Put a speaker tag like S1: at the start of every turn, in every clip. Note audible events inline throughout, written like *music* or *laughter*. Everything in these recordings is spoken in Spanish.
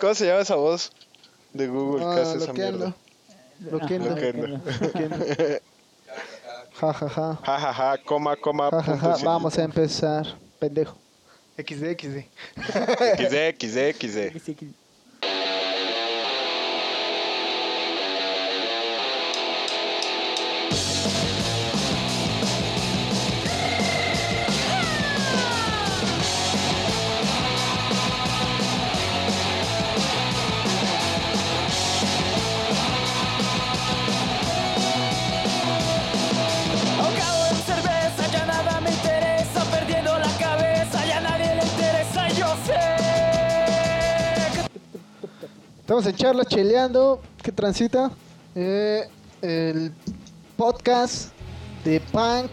S1: ¿Cómo se llama esa voz de Google que
S2: Ah,
S1: hace esa mierda?
S2: Loquendo.
S1: Loquendo. *laughs*
S2: Ja, ja, ja.
S1: Ja, ja, ja, coma, coma,
S2: Ja, ja, ja. Vamos a empezar. Pendejo. XD, XD.
S1: XD, XD, XD.
S2: Estamos en charla, cheleando. ¿Qué transita? Eh, el podcast de punk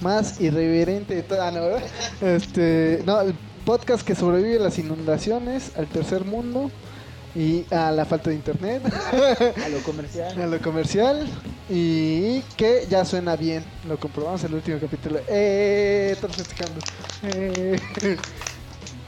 S2: más irreverente de toda, ¿no? ¿verdad? Este, no, el podcast que sobrevive a las inundaciones, al tercer mundo y a la falta de internet,
S3: A lo comercial. *laughs*
S2: a lo comercial y que ya suena bien. Lo comprobamos en el último capítulo. Eh, festejando. Eh,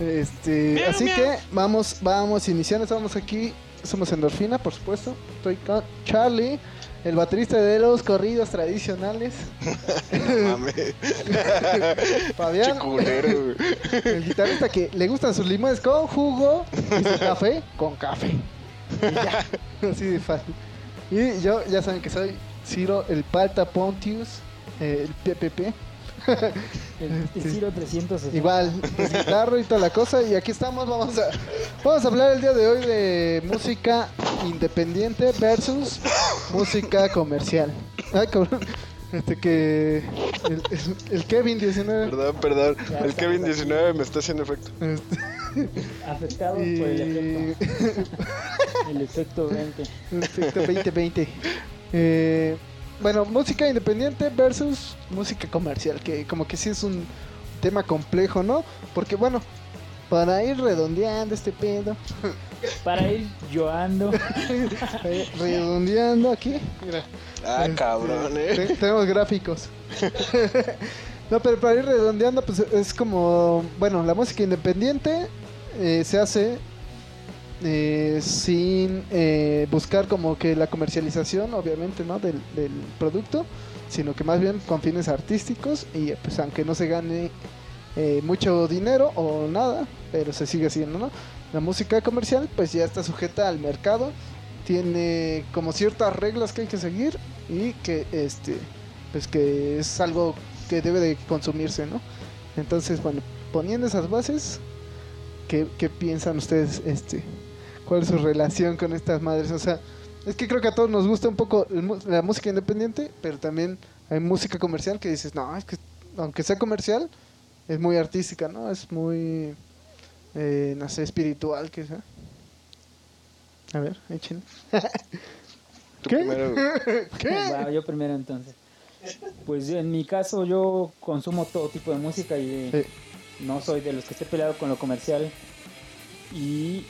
S2: Este, así que vamos, vamos iniciando, estamos aquí, somos Endorfina, por supuesto. Estoy con Charlie, el baterista de los corridos tradicionales. *laughs* *laughs* Fabián,
S1: Che culero, güey.
S2: el guitarrista que le gustan sus limones con jugo y su café con café. Y ya, *laughs* así de fácil. Y yo, ya saben que soy Ciro, el Palta Pontius, eh, el PPP. *laughs*
S3: El, el Ciro 360.
S2: Igual, pues, guitarra y toda la cosa. Y aquí estamos, vamos a, vamos a hablar el día de hoy de música independiente versus música comercial. Ay, cabrón. Este que. El, el- el Kevin 19.
S1: Perdón, perdón.
S3: Ya
S1: El Kevin
S3: ya.
S1: 19 me está haciendo efecto.
S2: Este,
S3: Afectado por el
S2: y.
S3: efecto. *laughs* El efecto 20.
S2: Efecto 2020. Eh, bueno, música independiente versus música comercial, que como que sí es un tema complejo, ¿no? Porque bueno, para ir redondeando este pedo, *laughs*
S3: Para ir llorando.
S2: eh, *laughs* redondeando aquí, mira,
S1: Ah,
S2: Este,
S1: cabrón, eh.
S2: te- tenemos gráficos. *laughs* no, pero para ir redondeando, pues es como, bueno, la música independiente eh, se hace eh, sin eh, buscar como que la comercialización, obviamente, ¿no? Del, del producto, sino que más bien con fines artísticos y pues aunque no se gane eh, mucho dinero o nada, pero se sigue haciendo, ¿no? La música comercial pues ya está sujeta al mercado, tiene como ciertas reglas que hay que seguir y que este pues que es algo que debe de consumirse, ¿no? Entonces, bueno, poniendo esas bases, ¿qué, qué piensan ustedes este cuál es su relación con estas madres? O sea, es que creo que a todos nos gusta un poco la música independiente, pero también hay música comercial que dices, no, es que aunque sea comercial, es muy artística, ¿no? Es muy, eh, no sé, espiritual, que sea. A ver.
S1: Tú
S2: ¿Qué?
S1: primero. *laughs*
S2: ¿Qué?
S3: Va, yo primero entonces. Pues en mi caso yo consumo todo tipo de música y no soy de los que esté peleado con lo comercial. Y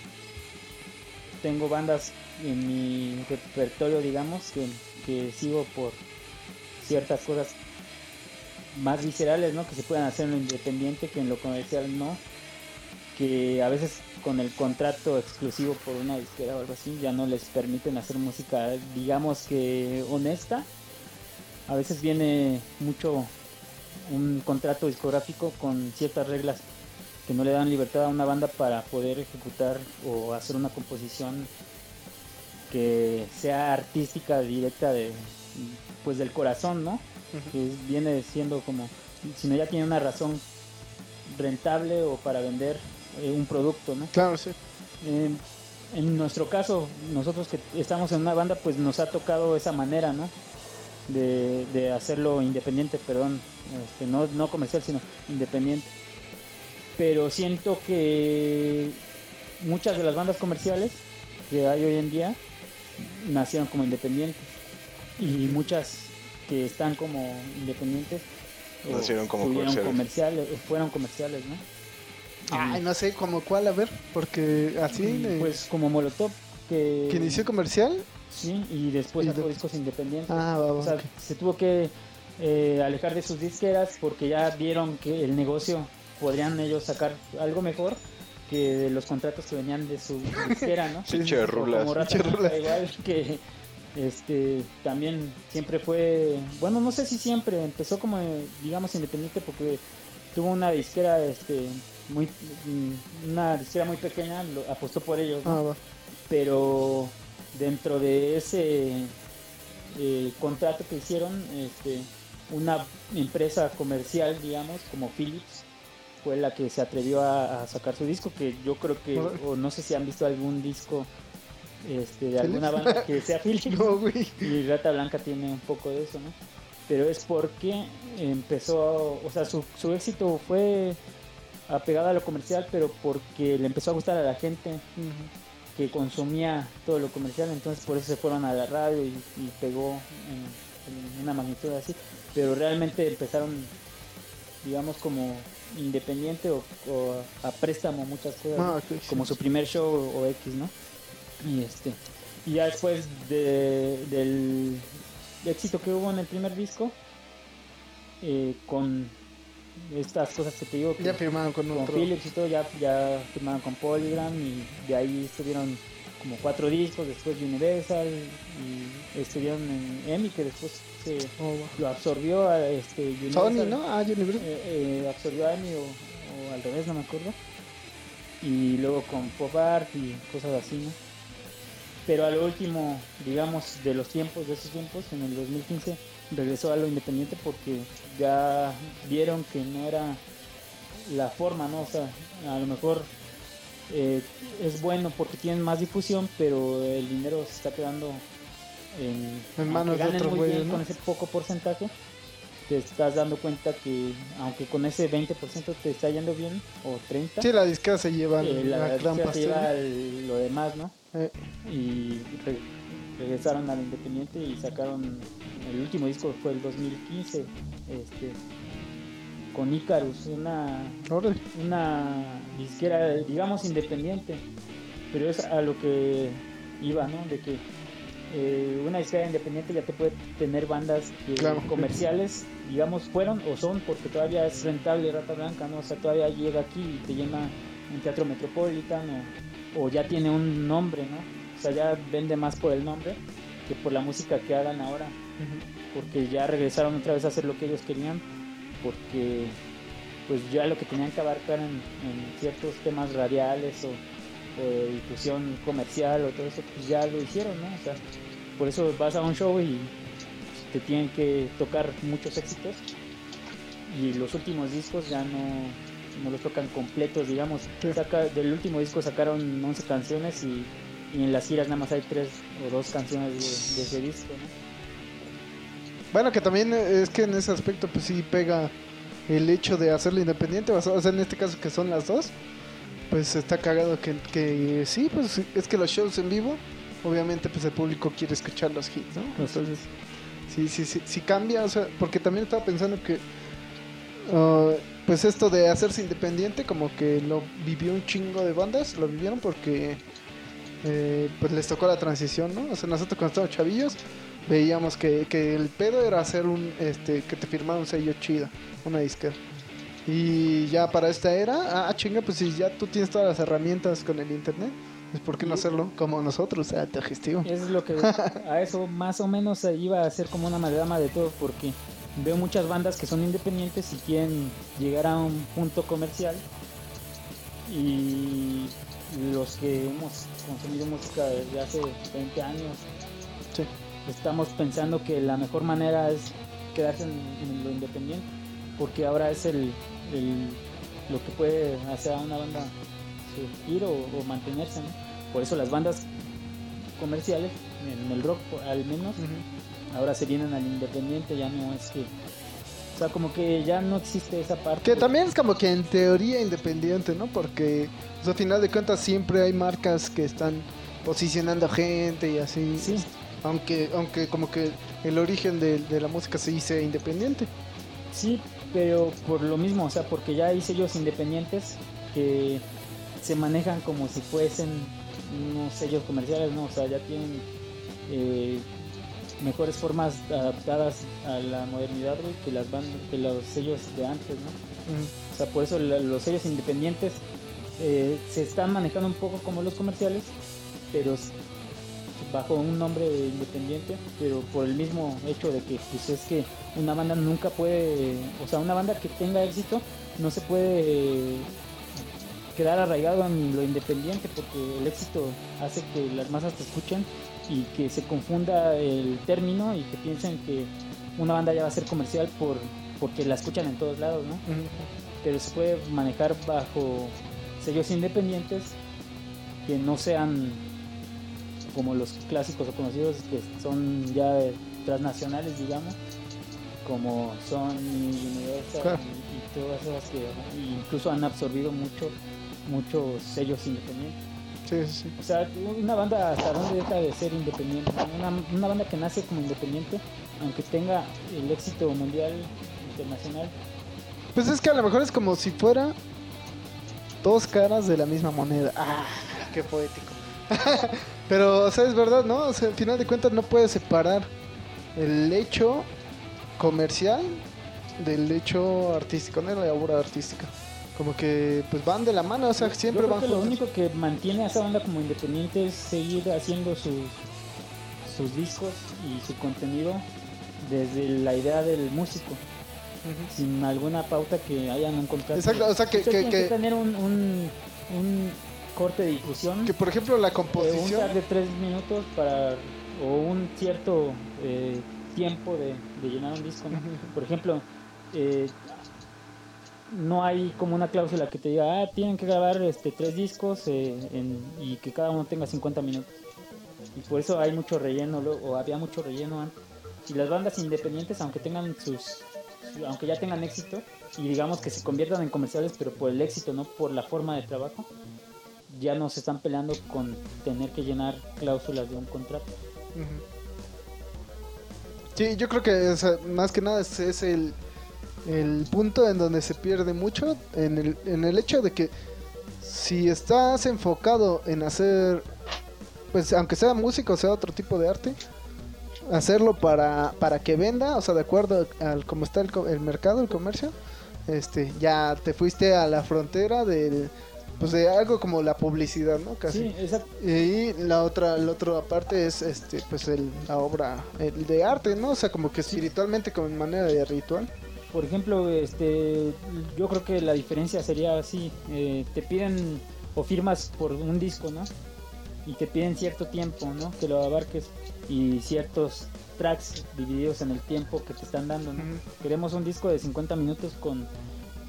S3: tengo bandas en mi repertorio, digamos, que, que sigo por ciertas cosas más viscerales, ¿no? Que se puedan hacer en lo independiente que en lo comercial no. Que a veces con el contrato exclusivo por una disquera o algo así ya no les permiten hacer música, digamos que honesta. A veces viene mucho un contrato discográfico con ciertas reglas que no le dan libertad a una banda para poder ejecutar o hacer una composición que sea artística directa de pues del corazón, ¿no? Que viene siendo como si no ya tiene una razón rentable o para vender eh, un producto, ¿no?
S2: claro, sí.
S3: Eh, en nuestro caso, nosotros que estamos en una banda, pues nos ha tocado esa manera, ¿no? De, de hacerlo independiente, perdón, este, no, no comercial, sino independiente. Pero siento que muchas de las bandas comerciales que hay hoy en día nacieron como independientes y muchas que están como independientes o
S1: Nacieron como comerciales.
S3: fueron comerciales, ¿no?
S2: Ay, no sé, como cuál, a ver, porque así,
S3: Pues como Molotov, que,
S2: que inició comercial.
S3: Sí, y después
S2: Y
S3: sacó
S2: de-
S3: discos independientes.
S2: Ah, va, va,
S3: o sea, se tuvo que eh, alejar de sus disqueras porque ya vieron que el negocio podrían ellos sacar algo mejor que de los contratos que venían de su disquera, ¿no?
S1: Rulas.
S3: Como Rata igual que este también siempre fue, bueno, no sé si siempre empezó como digamos independiente porque tuvo una disquera este muy mm, una disquera muy pequeña, lo- apostó por ellos, ¿no?
S2: Ah, va.
S3: pero dentro de ese eh, contrato que hicieron, este, una empresa comercial, digamos, como Philips, fue la que se atrevió a, a sacar su disco, que yo creo que, o no sé si han visto algún disco este, de alguna banda que sea *laughs* Philips,
S2: No,
S3: y Rata Blanca tiene un poco de eso, ¿no? Pero es porque empezó, o sea, su, su éxito fue apegado a lo comercial, pero porque le empezó a gustar a la gente que consumía todo lo comercial, entonces por eso se fueron a la radio y, y pegó en, en una magnitud así, pero realmente empezaron, digamos, como independiente o, o a préstamo muchas cosas,
S2: Ah,
S3: como su primer show o X, ¿no? Y este, y ya después de, del éxito que hubo en el primer disco, eh, con estas cosas que te digo, que-
S2: Ya firmaron con
S3: con. Philips y todo, ya, ya firmaron con Polygram y de ahí estuvieron como cuatro discos, después Universal y estuvieron en EMI que después se
S2: Oh,
S3: lo absorbió a este Universal.
S2: Sony, ¿no? Ah, Universal.
S3: Eh, eh, absorbió a EMI o, o al revés, no me acuerdo. Y luego con Pop Art y cosas así, ¿no? Pero a lo último, digamos, de los tiempos, de esos tiempos, en el 2015, regresó a lo independiente porque ya vieron que no era la forma, ¿no? O sea, a lo mejor eh, es bueno porque tienen más difusión, pero el dinero se está quedando en,
S2: En manos de otros
S3: muy
S2: güeyes,
S3: bien
S2: ¿no?
S3: con ese poco porcentaje. Te estás dando cuenta que aunque con ese 20% te está yendo bien, o 30%,
S2: Sí, la disquera se lleva
S3: eh,
S2: la,
S3: la
S2: gran
S3: se
S2: pastel.
S3: lleva el- lo demás, ¿no?
S2: Eh,
S3: y re- regresaron al Independiente y sacaron el último disco fue el 2015 este con Icarus una una disquera digamos independiente. Pero es a lo que iba no de que eh, una disquera independiente ya te puede tener bandas que
S2: Claro.
S3: comerciales digamos fueron o son porque todavía es rentable Rata Blanca no o sea todavía llega aquí y te llena un teatro metropolitan o, o ya tiene un nombre no o sea ya vende más por el nombre que por la música que hagan ahora porque ya regresaron otra vez a hacer lo que ellos querían porque pues ya lo que tenían que abarcar en, en ciertos temas radiales o, o de difusión comercial o todo eso pues ya lo hicieron no o sea por eso vas a un show y te tienen que tocar muchos éxitos y los últimos discos ya no, no los tocan completos digamos. Saca, del último disco sacaron 11 canciones y, y en las giras nada más hay tres o dos canciones de, de ese disco ¿no?
S2: Bueno, que también es que en ese aspecto, pues sí pega el hecho de hacerlo independiente, o sea, en este caso que son las dos, pues está cagado que, que sí, pues es que los shows en vivo, obviamente, pues el público quiere escuchar los hits, ¿no? Entonces, sí, sí, sí, sí cambia, o sea, porque también estaba pensando que, ah, pues esto de hacerse independiente, como que lo vivió un chingo de bandas, lo vivieron porque, eh, pues les tocó la transición, ¿no? O sea, nosotros cuando estábamos chavillos, veíamos que, que el pedo era hacer un este que te firmara un sello chido, una disquera. Y ya para esta era, ah, chinga, pues si ya tú tienes todas las herramientas con el internet, pues ¿por qué no hacerlo como nosotros, autogestivo?
S3: Es lo que a eso más o menos iba a ser como una amalgama de todo porque veo muchas bandas que son independientes y quieren llegar a un punto comercial y los que hemos consumido música desde hace 20 años
S2: Sí.
S3: Estamos pensando que la mejor manera es quedarse en, en lo independiente porque ahora es el, el- lo que puede hacer a una banda surgir o, o mantenerse ¿no? por eso las bandas comerciales en el rock al menos ahora se vienen al independiente ya no es que o sea como que ya no existe esa parte
S2: Que también es como que en teoría independiente, ¿no? Porque pues, al final de cuentas siempre hay marcas que están posicionando gente y así.
S3: sí
S2: Aunque, aunque como que el origen de, de la música se dice independiente.
S3: Sí, pero por lo mismo, o sea, porque ya hay sellos independientes que se manejan como si fuesen unos sellos comerciales, ¿no? O sea, ya tienen eh, mejores formas adaptadas a la modernidad, güey, que las bandas, que los sellos de antes, ¿no? O sea, por eso la- los sellos independientes eh, se están manejando un poco como los comerciales, pero bajo un nombre independiente, pero por el mismo hecho de que pues es que una banda nunca puede, o sea, una banda que tenga éxito no se puede eh, quedar arraigado en lo independiente porque el éxito hace que las masas te escuchen y que se confunda el término y que piensen que una banda ya va a ser comercial por porque la escuchan en todos lados, ¿no? Pero se puede manejar bajo sellos independientes que no sean como los clásicos o conocidos que son ya transnacionales, digamos, como Sony, Universal
S2: Claro.
S3: y, y todas esas que incluso han absorbido mucho muchos sellos independientes.
S2: Sí, sí, sí.
S3: O sea, una banda hasta dónde deja de ser independiente. Una, una banda que nace como independiente, aunque tenga el éxito mundial, internacional.
S2: Pues es que a lo mejor es como si fuera dos caras de la misma moneda. Ah, qué poético. *laughs* Pero, o sea, es verdad, ¿no? O sea, al final de cuentas no puedes separar el hecho comercial del hecho artístico, no la obra artística. Como que pues van de la mano, o sea, siempre
S3: Yo creo
S2: van
S3: que lo único que mantiene a esa banda como independiente es seguir haciendo sus, sus discos y su contenido desde la idea del músico, sin alguna pauta que hayan un contrato.
S2: Exacto, o sea, que,
S3: tener un, un, un corte de difusión.
S2: que, por ejemplo la
S3: eh, un
S2: composición...
S3: tag de tres minutos para o un cierto eh, tiempo de, de llenar un disco ¿no? Por ejemplo eh, no hay como una cláusula que te diga ah tienen que grabar este tres discos eh, en- y que cada uno tenga 50 minutos y por eso hay mucho relleno o había mucho relleno antes y las bandas independientes aunque tengan sus su- aunque ya tengan éxito y digamos que se conviertan en comerciales pero por el éxito no por la forma de trabajo ya no se están peleando con tener que llenar cláusulas de un contrato.
S2: Sí, yo creo que más que nada ese es el, el punto en donde se pierde mucho, en el, en el hecho de que si estás enfocado en hacer, pues aunque sea música o sea otro tipo de arte, hacerlo para, para que venda, o sea, de acuerdo al cómo está el, el mercado, el comercio, este, ya te fuiste a la frontera del, pues de algo como la publicidad, ¿no? Casi.
S3: Sí, exacto.
S2: Y la otra, la otra parte es este, pues el, la obra el de arte, ¿no? O sea, como que espiritualmente, como en manera de ritual.
S3: Por ejemplo, este, yo creo que la diferencia sería así, eh, te piden o firmas por un disco, ¿no? Y te piden cierto tiempo, ¿no? Que lo abarques y ciertos tracks divididos en el tiempo que te están dando, ¿no? Queremos un disco de 50 minutos con,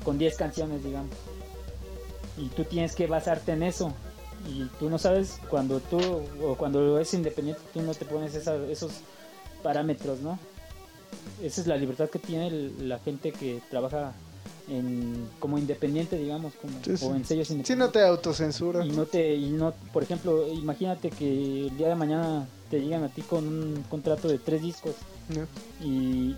S3: con 10 canciones, digamos. Y tú tienes que basarte en eso. Y tú no sabes cuando tú, o cuando es independiente, tú no te pones esa- esos parámetros, ¿no? Esa es la libertad que tiene el- la gente que trabaja en, como independiente, digamos, como,
S2: Sí, sí.
S3: o en sellos
S2: Si no
S3: independientes.
S2: te autocensura.
S3: Y no te, y no, por ejemplo, imagínate que el día de mañana te llegan a ti con un contrato de tres discos
S2: ¿no?
S3: y,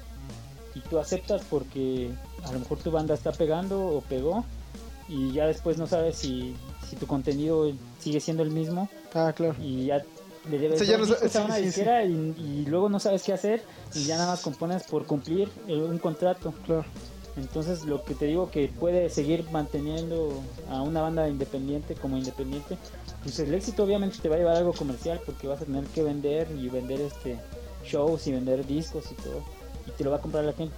S3: y tú aceptas porque a lo mejor tu banda está pegando o pegó y ya después no sabes si, si tu contenido sigue siendo el mismo
S2: Ah, claro.
S3: y ya le debes
S2: O sea, ya
S3: dos
S2: no
S3: discos
S2: sa-
S3: a
S2: sí,
S3: una
S2: sí, sí.
S3: disquera y, y luego no sabes qué hacer y ya nada más compones por cumplir eh, un contrato.
S2: Claro.
S3: Entonces lo que te digo que puede seguir manteniendo a una banda independiente como independiente, pues el éxito obviamente te va a llevar a algo comercial porque vas a tener que vender y vender este shows y vender discos y todo y te lo va a comprar la gente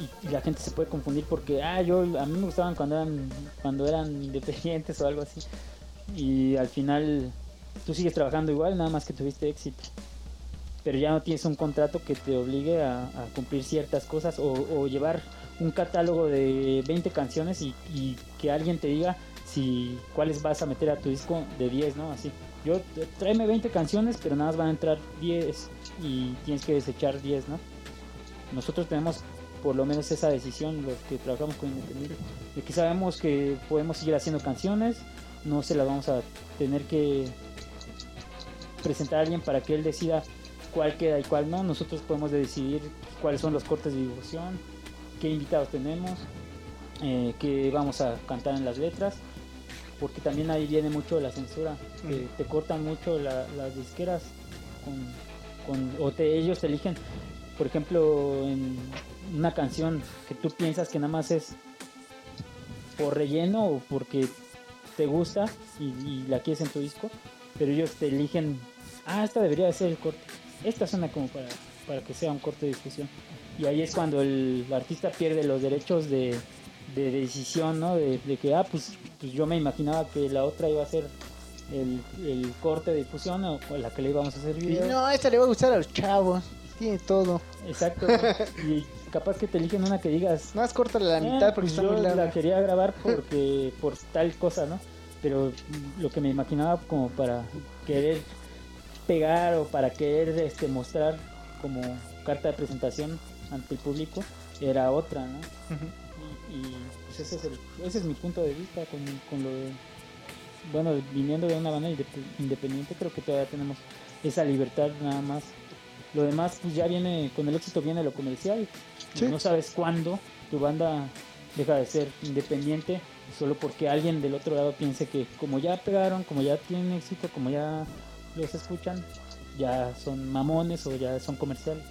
S3: y, la gente se puede confundir porque ah yo a mí me gustaban cuando eran cuando eran independientes o algo así y al final tú sigues trabajando igual nada más que tuviste éxito pero ya no tienes un contrato que te obligue a, cumplir ciertas cosas o, llevar un catálogo de 20 canciones y, y que alguien te diga si cuáles vas a meter a tu disco de 10, ¿no? Así. Yo tráeme 20 canciones, pero nada más van a entrar 10 y tienes que desechar 10, ¿no? Nosotros tenemos por lo menos esa decisión los que trabajamos con Independiente, de que sabemos que podemos seguir haciendo canciones, no se las vamos a tener que presentar a alguien para que él decida cuál queda y cuál no. Nosotros podemos decidir cuáles son los cortes de difusión, qué invitados tenemos, eh, qué vamos a cantar en las letras, porque también ahí viene mucho la censura, que te cortan mucho la- las disqueras con, con- o te, ellos te eligen, por ejemplo, en una canción que tú piensas que nada más es por relleno o porque te gusta y, y la quieres en tu disco, pero ellos te eligen, ah, esta debería de ser el corte, esta suena como para, para que sea un corte de difusión. Y ahí es cuando el artista pierde los derechos de, de decisión, ¿no? De, de que, ah, pues, pues yo me imaginaba que la otra iba a ser el, el corte de difusión o, o la que le íbamos a hacer video.
S2: no, esta le va a gustar a los chavos. Tiene todo.
S3: Exacto. *laughs* y capaz que te eligen una que digas,
S2: Más corta la
S3: "Ah,
S2: mitad porque
S3: pues
S2: está
S3: yo
S2: muy
S3: la quería grabar *laughs* porque por tal cosa, ¿no? Pero lo que me imaginaba como para querer pegar o para querer este mostrar como carta de presentación ante el público era otra, ¿no? Y, y, pues ese es, el, ese es mi punto de vista con, con lo de... Bueno, viniendo de una banda inde- independiente, creo que todavía tenemos esa libertad nada más. Lo demás, pues ya viene, con el éxito viene lo comercial.
S2: Sí.
S3: No sabes cuándo tu banda deja de ser independiente solo porque alguien del otro lado piense que como ya pegaron, como ya tienen éxito, como ya los escuchan, ya son mamones o ya son comerciales.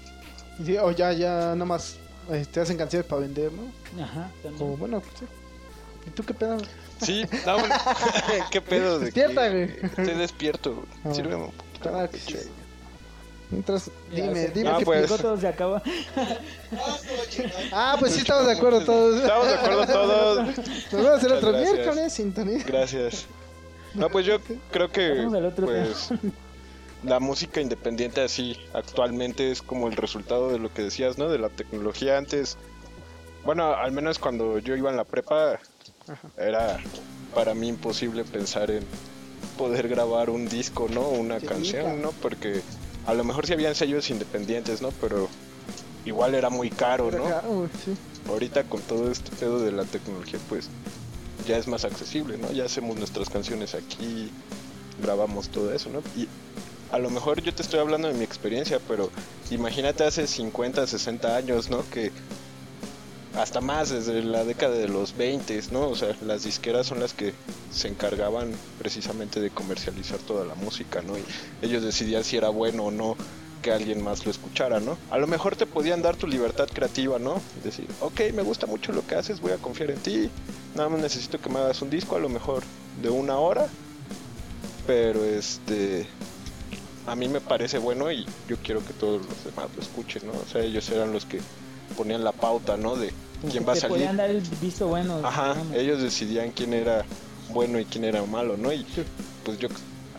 S2: Sí, o ya, ya nada más eh, te hacen canciones para vender, ¿no?
S3: Ajá, también.
S2: Como, bueno, sí. ¿Y tú qué pedo?
S1: Sí, no, bueno, *laughs* ¿Qué pedo de
S2: Despierta, güey.
S1: Estoy despierto, güey.
S2: Ah.
S1: Sírveme un poquito.
S2: Claro que. Mientras, dime, dime
S1: Ah,
S2: qué
S1: pues.
S3: Llegó, todo se acaba.
S2: Ah, pues sí estamos de acuerdo todos.
S1: Estamos de acuerdo todos.
S2: Nos hacer
S1: Muchas
S2: otro
S1: gracias.
S2: miércoles, sintonía.
S1: Gracias. No, pues yo creo que pues la música independiente así actualmente es como el resultado de lo que decías, ¿no? De la tecnología antes. Bueno, al menos cuando yo iba en la prepa era para mí imposible pensar en poder grabar un disco, ¿no? Una
S2: Sí,
S1: canción. ¿no? Porque a lo mejor sí habían sellos independientes, ¿no? Pero igual era muy caro, ¿no?
S2: Sí.
S1: ahorita con todo este pedo de la tecnología, pues ya es más accesible, ¿no? Ya hacemos nuestras canciones aquí, grabamos todo eso, ¿no? Y a lo mejor yo te estoy hablando de mi experiencia, pero imagínate hace 50, 60 años, ¿no? Que hasta más, desde la década de los 20, ¿no? O sea, las disqueras son las que se encargaban precisamente de comercializar toda la música, ¿no? Y ellos decidían si era bueno o no que alguien más lo escuchara, ¿no? A lo mejor te podían dar tu libertad creativa, ¿no? Decir, ok, me gusta mucho lo que haces, voy a confiar en ti, nada más necesito que me hagas un disco, a lo mejor de una hora, pero este, a mí me parece bueno y yo quiero que todos los demás lo escuchen, ¿no? O sea, ellos eran los que ponían la pauta, ¿no? De quién va a salir.
S3: podían dar el visto bueno.
S1: Ajá,
S3: digamos.
S1: ellos decidían quién era bueno y quién era malo, ¿no? Y pues yo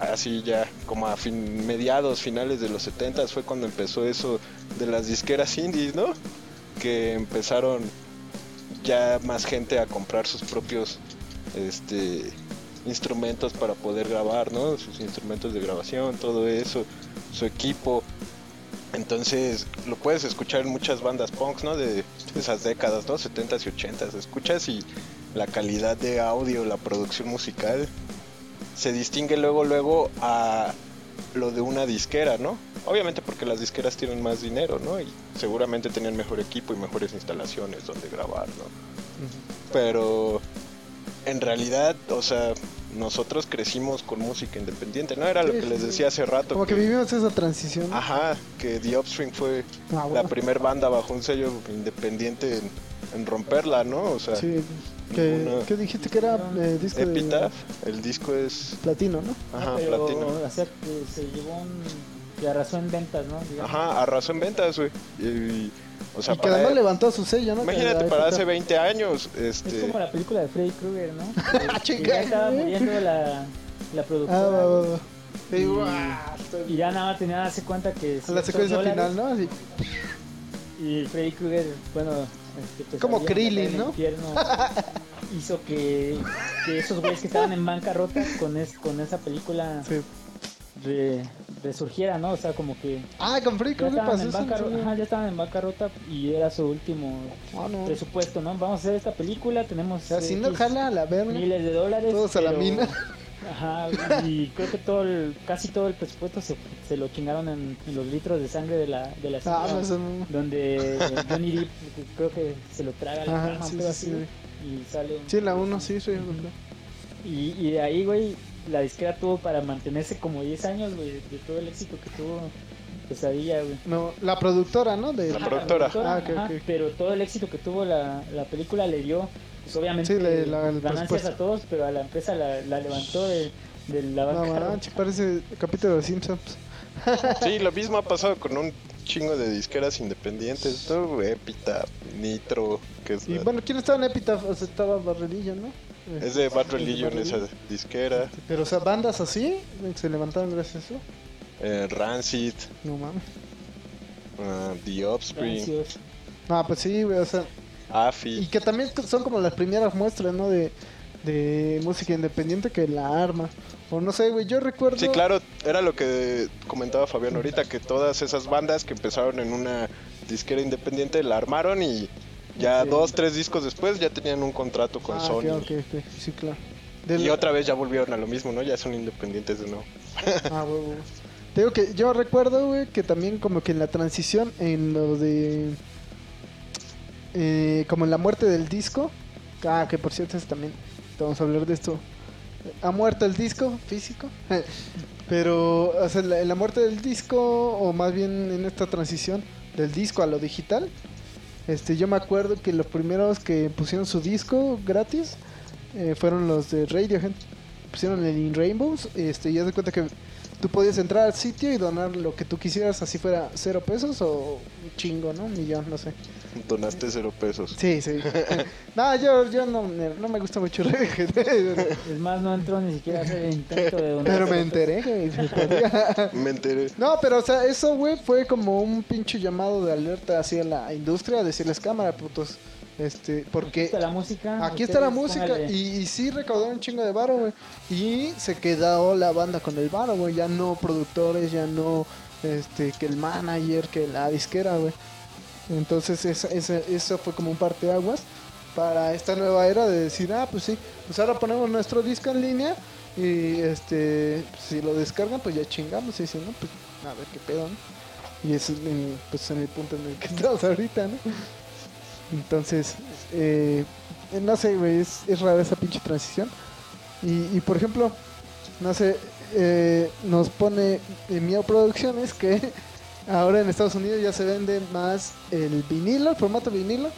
S1: así ya como a fin, mediados, finales de los 70 fue cuando empezó eso de las disqueras indies, ¿no? Que empezaron ya más gente a comprar sus propios este instrumentos para poder grabar, ¿no? Sus instrumentos de grabación, todo eso, su equipo. Entonces lo puedes escuchar en muchas bandas punks, ¿no? De, esas décadas, ¿no? 70s y 80s. Escuchas y la calidad de audio, la producción musical se distingue luego, luego a lo de una disquera, ¿no? Obviamente porque las disqueras tienen más dinero, ¿no? Y seguramente tenían mejor equipo y mejores instalaciones donde grabar, ¿no? Pero en realidad, o sea, nosotros crecimos con música independiente, ¿no? Era lo que les decía hace rato.
S2: Como que vivimos esa transición.
S1: Ajá, que The Upstream fue
S2: Ah,
S1: la primer banda bajo un sello independiente en, en romperla, ¿no? O sea,
S2: Sí. Que, ¿Qué dijiste que era eh, disco
S1: Epitaph,
S2: de
S1: el disco es
S2: platino, ¿no?
S1: ajá,
S3: pero
S1: platino.
S3: o sea, que se llevó un... que arrasó en ventas, ¿no? Digamos.
S1: Ajá, arrasó en ventas, güey. Y, y, o sea,
S2: y que además levantó su sello, ¿no?
S1: imagínate para hace
S2: época-
S1: 20 años,
S3: Es
S1: este
S3: como la película de Freddy Krueger, ¿no? *laughs* Que- que
S2: chinga,
S3: ya estaba
S2: güey. *laughs*
S3: muriendo la, la productora.
S2: Ah, va, va, va.
S3: Y-
S2: Y, guau,
S3: Y ya nada más tenía darse cuenta que...
S2: a la secuencia
S3: dólares-
S2: final, ¿no? Así.
S3: Y Freddy Krueger, bueno, este, pues,
S2: Como Krillin, ¿no?
S3: infierno, *laughs* hizo que, que esos güeyes que estaban en bancarrota con, es, con esa película
S2: Sí.
S3: Re- resurgiera, ¿no? O sea, como que
S2: Ah, con Free
S3: estaban,
S2: pasó
S3: en bancarrota, ajá, ya estaban en bancarrota y era su último
S2: Ah, no.
S3: presupuesto, ¿no? Vamos a hacer esta película, tenemos
S2: O sea, si no
S3: X
S2: jala a la verga.
S3: miles de dólares.
S2: Todos a la mina.
S3: Ajá, y creo que todo el, casi todo el presupuesto se, se lo chingaron en, en los litros de sangre de la, de la
S2: Ah, no, eso no.
S3: donde Johnny Depp creo que se lo traga la
S2: Ajá,
S3: cama,
S2: sí,
S3: pero
S2: sí,
S3: así,
S2: sí.
S3: y sale
S2: Sí, la 1, sí, sí.
S3: y, y de ahí güey la disquera tuvo para mantenerse como 10 años güey de, de todo el éxito que tuvo pesadilla güey
S2: No, la productora, ¿no? De...
S1: La productora.
S2: Ah, ok,
S3: ajá, pero todo el éxito que tuvo la, la película le dio pues obviamente
S2: Sí, le- la- el
S3: ganancias a todos, pero a la empresa la, la levantó de, de la
S2: No
S3: banca.
S2: manches, parece capítulo de Simpsons. *laughs*
S1: Sí, lo mismo ha pasado con un chingo de disqueras independientes, ¿no? Epitaph, Nitro, que es,
S2: Y
S1: la-
S2: bueno, ¿quién estaba en Epitaph? O sea, estaba Barredillo, ¿no?
S1: Es de Bad Religion
S2: Bad
S1: esa disquera.
S2: Pero, o sea, bandas así se levantaron gracias a eso.
S1: Eh, Rancid,
S2: No mames.
S1: ah, The Offspring,
S3: Rancios.
S2: No, pues sí, güey, o sea. Y
S1: Afi.
S2: que también son como las primeras muestras, ¿no? De, de música independiente que la arma. O no sé, güey, yo recuerdo.
S1: Sí, claro, era lo que comentaba Fabián ahorita, que todas esas bandas que empezaron en una disquera independiente la armaron y ya dos, tres discos después ya tenían un contrato con
S2: Ah,
S1: Sony.
S2: ok, ok, ok, sí, claro. Del-
S1: Y otra vez ya volvieron a lo mismo, ¿no? Ya son independientes de nuevo.
S2: Ah, güey. Te digo que yo recuerdo, güey, que también como que en la transición, en lo de... eh, como en la muerte del disco. Ah, que por cierto es también... Vamos a hablar de esto. Ha muerto el disco físico. *laughs* Pero, o sea, la- en la muerte del disco, o más bien en esta transición del disco a lo digital, este, yo me acuerdo que los primeros que pusieron su disco gratis eh, fueron los de Radiohead. Pusieron el In Rainbows, este, y de cuenta que tú podías entrar al sitio y donar lo que tú quisieras, así fuera cero pesos o un chingo, ¿no? Un millón, no sé.
S1: Donaste cero pesos.
S2: Sí, sí. *laughs* no, yo, yo no, no me gusta mucho.
S3: Es más, no entró ni siquiera a hacer el intento de donar.
S2: Pero me enteré, güey. *laughs*
S1: Me enteré.
S2: No, pero o sea, eso, güey, fue como un pinche llamado de alerta hacia la industria, decirles cámara, putos. Este,
S3: Aquí
S2: porque
S3: está la música.
S2: aquí está la música y, y sí recaudaron un chingo de varo, güey. Y se quedó la banda con el varo, güey. Ya no productores, ya no este que el manager, que la disquera, güey. Entonces esa- esa- eso fue como un parteaguas para esta nueva era de decir, ah, pues sí, pues ahora ponemos nuestro disco en línea y este si lo descargan, pues ya chingamos. Y si no, pues a ver qué pedo, ¿no? Y es en, pues en el punto en el que *laughs* estamos ahorita, ¿no? Entonces, eh, no sé, güey, es, es rara esa pinche transición. Y, y, por ejemplo, no sé, eh, nos pone en Miau Producciones que *laughs* ahora en Estados Unidos ya se vende más el vinilo, el formato vinilo,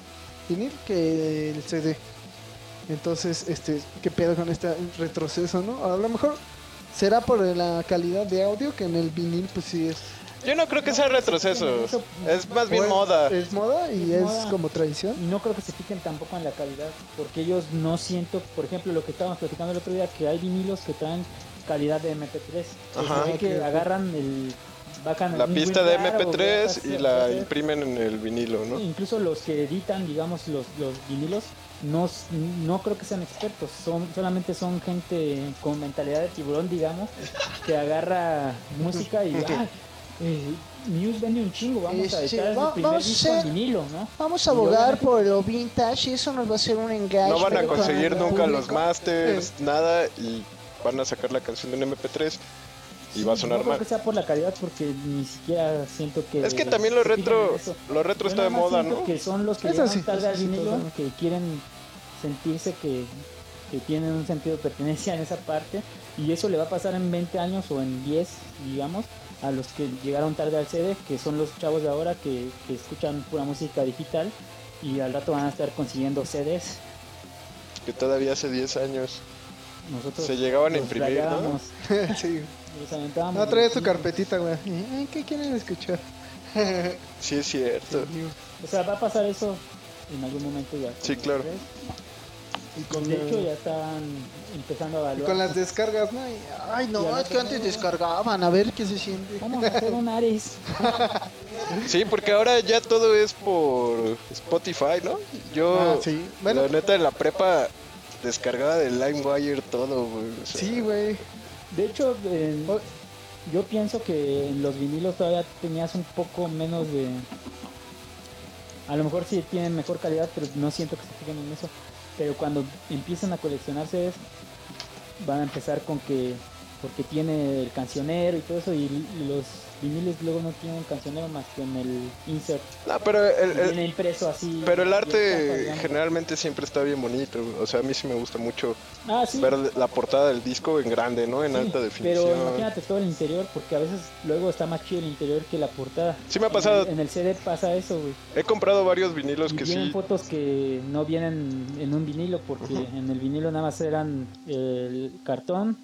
S2: vinil, que el CD. Entonces, este, ¿qué pedo con este retroceso, no? A lo mejor será por la calidad de audio que en el vinil, pues sí es.
S1: Yo no creo que sea retroceso. Es más bien
S2: o es-
S1: moda.
S2: Es moda y
S3: Es
S2: es
S3: moda.
S2: como tradición.
S3: Y no creo que se fijen tampoco en la calidad, porque ellos no siento, por ejemplo, lo que estábamos platicando el otro día, que hay vinilos que traen calidad de MP3.
S1: Ajá.
S3: Que agarran el... Bajan
S1: La pista de
S3: WinRAR o
S1: MP3 y la
S3: MP3.
S1: imprimen en el vinilo, ¿no?
S3: Incluso los que editan, digamos, los, los vinilos, no, no creo que sean expertos, son solamente son gente con mentalidad de tiburón, digamos, que agarra música y *laughs* ah, eh, Muse vende un chingo, vamos a
S4: Este,
S3: editar
S4: va-
S3: el primer
S4: vamos a
S3: en vinilo, ¿no?
S4: Vamos a abogar por lo vintage y eso nos va a hacer un engaño.
S1: No van a conseguir nunca los masters, nada, y van a sacar la canción de un MP3 y va a sonar
S3: no creo
S1: mal.
S3: que sea por la calidad porque ni siquiera siento que...
S1: Es que también lo retro,
S3: en
S1: lo retro está de moda, ¿no?
S3: que son los que
S2: sí,
S3: tarde al vinilo, que quieren sentirse que, que tienen un sentido de pertenencia en esa parte y eso le va a pasar en 20 años o en 10, digamos, a los que llegaron tarde al CD, que son los chavos de ahora que, que escuchan pura música digital y al rato van a estar consiguiendo CDs.
S1: Que todavía hace 10 años
S3: Nosotros
S1: se llegaban a imprimir, ¿no? *laughs*
S2: sí.
S3: los
S2: No tu
S3: discos.
S2: carpetita, güey. ¿Qué quieren escuchar?
S1: Sí, es cierto.
S3: O sea, va a pasar eso en algún momento ya.
S1: Sí, claro.
S2: Y con,
S3: De hecho, ya están empezando a
S2: y
S3: evaluar.
S2: con las descargas, ¿no? Y- Ay,
S3: Y
S2: no, es que antes
S3: no.
S2: descargaban, a ver qué se siente.
S3: Vamos a hacer un Ares.
S1: Sí, porque ahora ya todo es por Spotify, ¿no? Yo,
S2: Ah, sí. Bueno,
S1: la neta, en la prepa descargaba de LimeWire todo, güey. o sea,
S2: sí, güey.
S3: De hecho, en-
S2: Oh.
S3: yo pienso que en los vinilos todavía tenías un poco menos de... A lo mejor sí tienen mejor calidad, pero no siento que se fijen en eso. Pero cuando empiezan a coleccionarse van a empezar con que porque tiene el cancionero y todo eso, y, los viniles luego no tienen cancionero más que en el insert.
S1: No, pero el,
S3: impreso así.
S1: pero el arte generalmente siempre está bien bonito. O sea, a mí sí me gusta mucho
S3: Ah, sí.
S1: ver la portada del disco en grande, ¿no? En
S3: Sí,
S1: alta definición.
S3: Pero imagínate todo el interior, porque a veces luego está más chido el interior que la portada.
S1: Sí me ha
S3: En
S1: pasado.
S3: el- En el, CD pasa eso, güey.
S1: He comprado varios vinilos
S3: Y
S1: que
S3: vienen
S1: sí.
S3: fotos que no vienen en un vinilo, porque en el vinilo nada más eran el cartón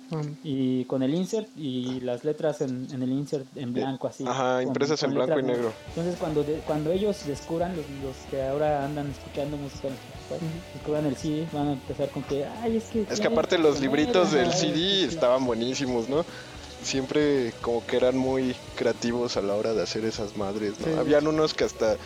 S3: y con el insert y las letras en, en el insert en blanco así.
S1: Ajá,
S3: con-
S1: impresas en
S3: con
S1: blanco y negro.
S3: Entonces cuando de- cuando ellos descubran, los, los que ahora andan escuchando música Spotify, descubran el CD, van a empezar con que, ay, es que...
S1: Es que aparte los libritos del CD estaban buenísimos, ¿no? Siempre como que eran muy creativos a la hora de hacer esas madres, ¿no?
S2: Sí.
S1: Habían unos que hasta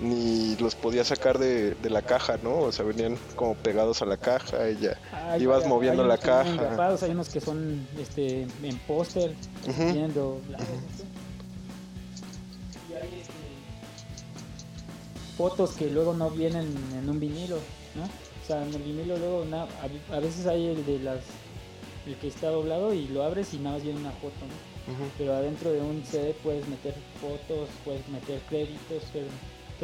S1: ni los podía sacar de, de la caja, ¿no? O sea, venían como pegados a la caja y ya. Ibas moviendo
S3: hay
S1: la
S3: unos que vienen
S1: caja.
S3: hay unos que son este, en póster, viendo Y hay este, fotos que luego no vienen en un vinilo, ¿no? O sea, en el vinilo luego na- a, a veces hay el de las el que está doblado y lo abres y nada más viene una foto. Pero adentro de un CD puedes meter fotos, puedes meter créditos, pero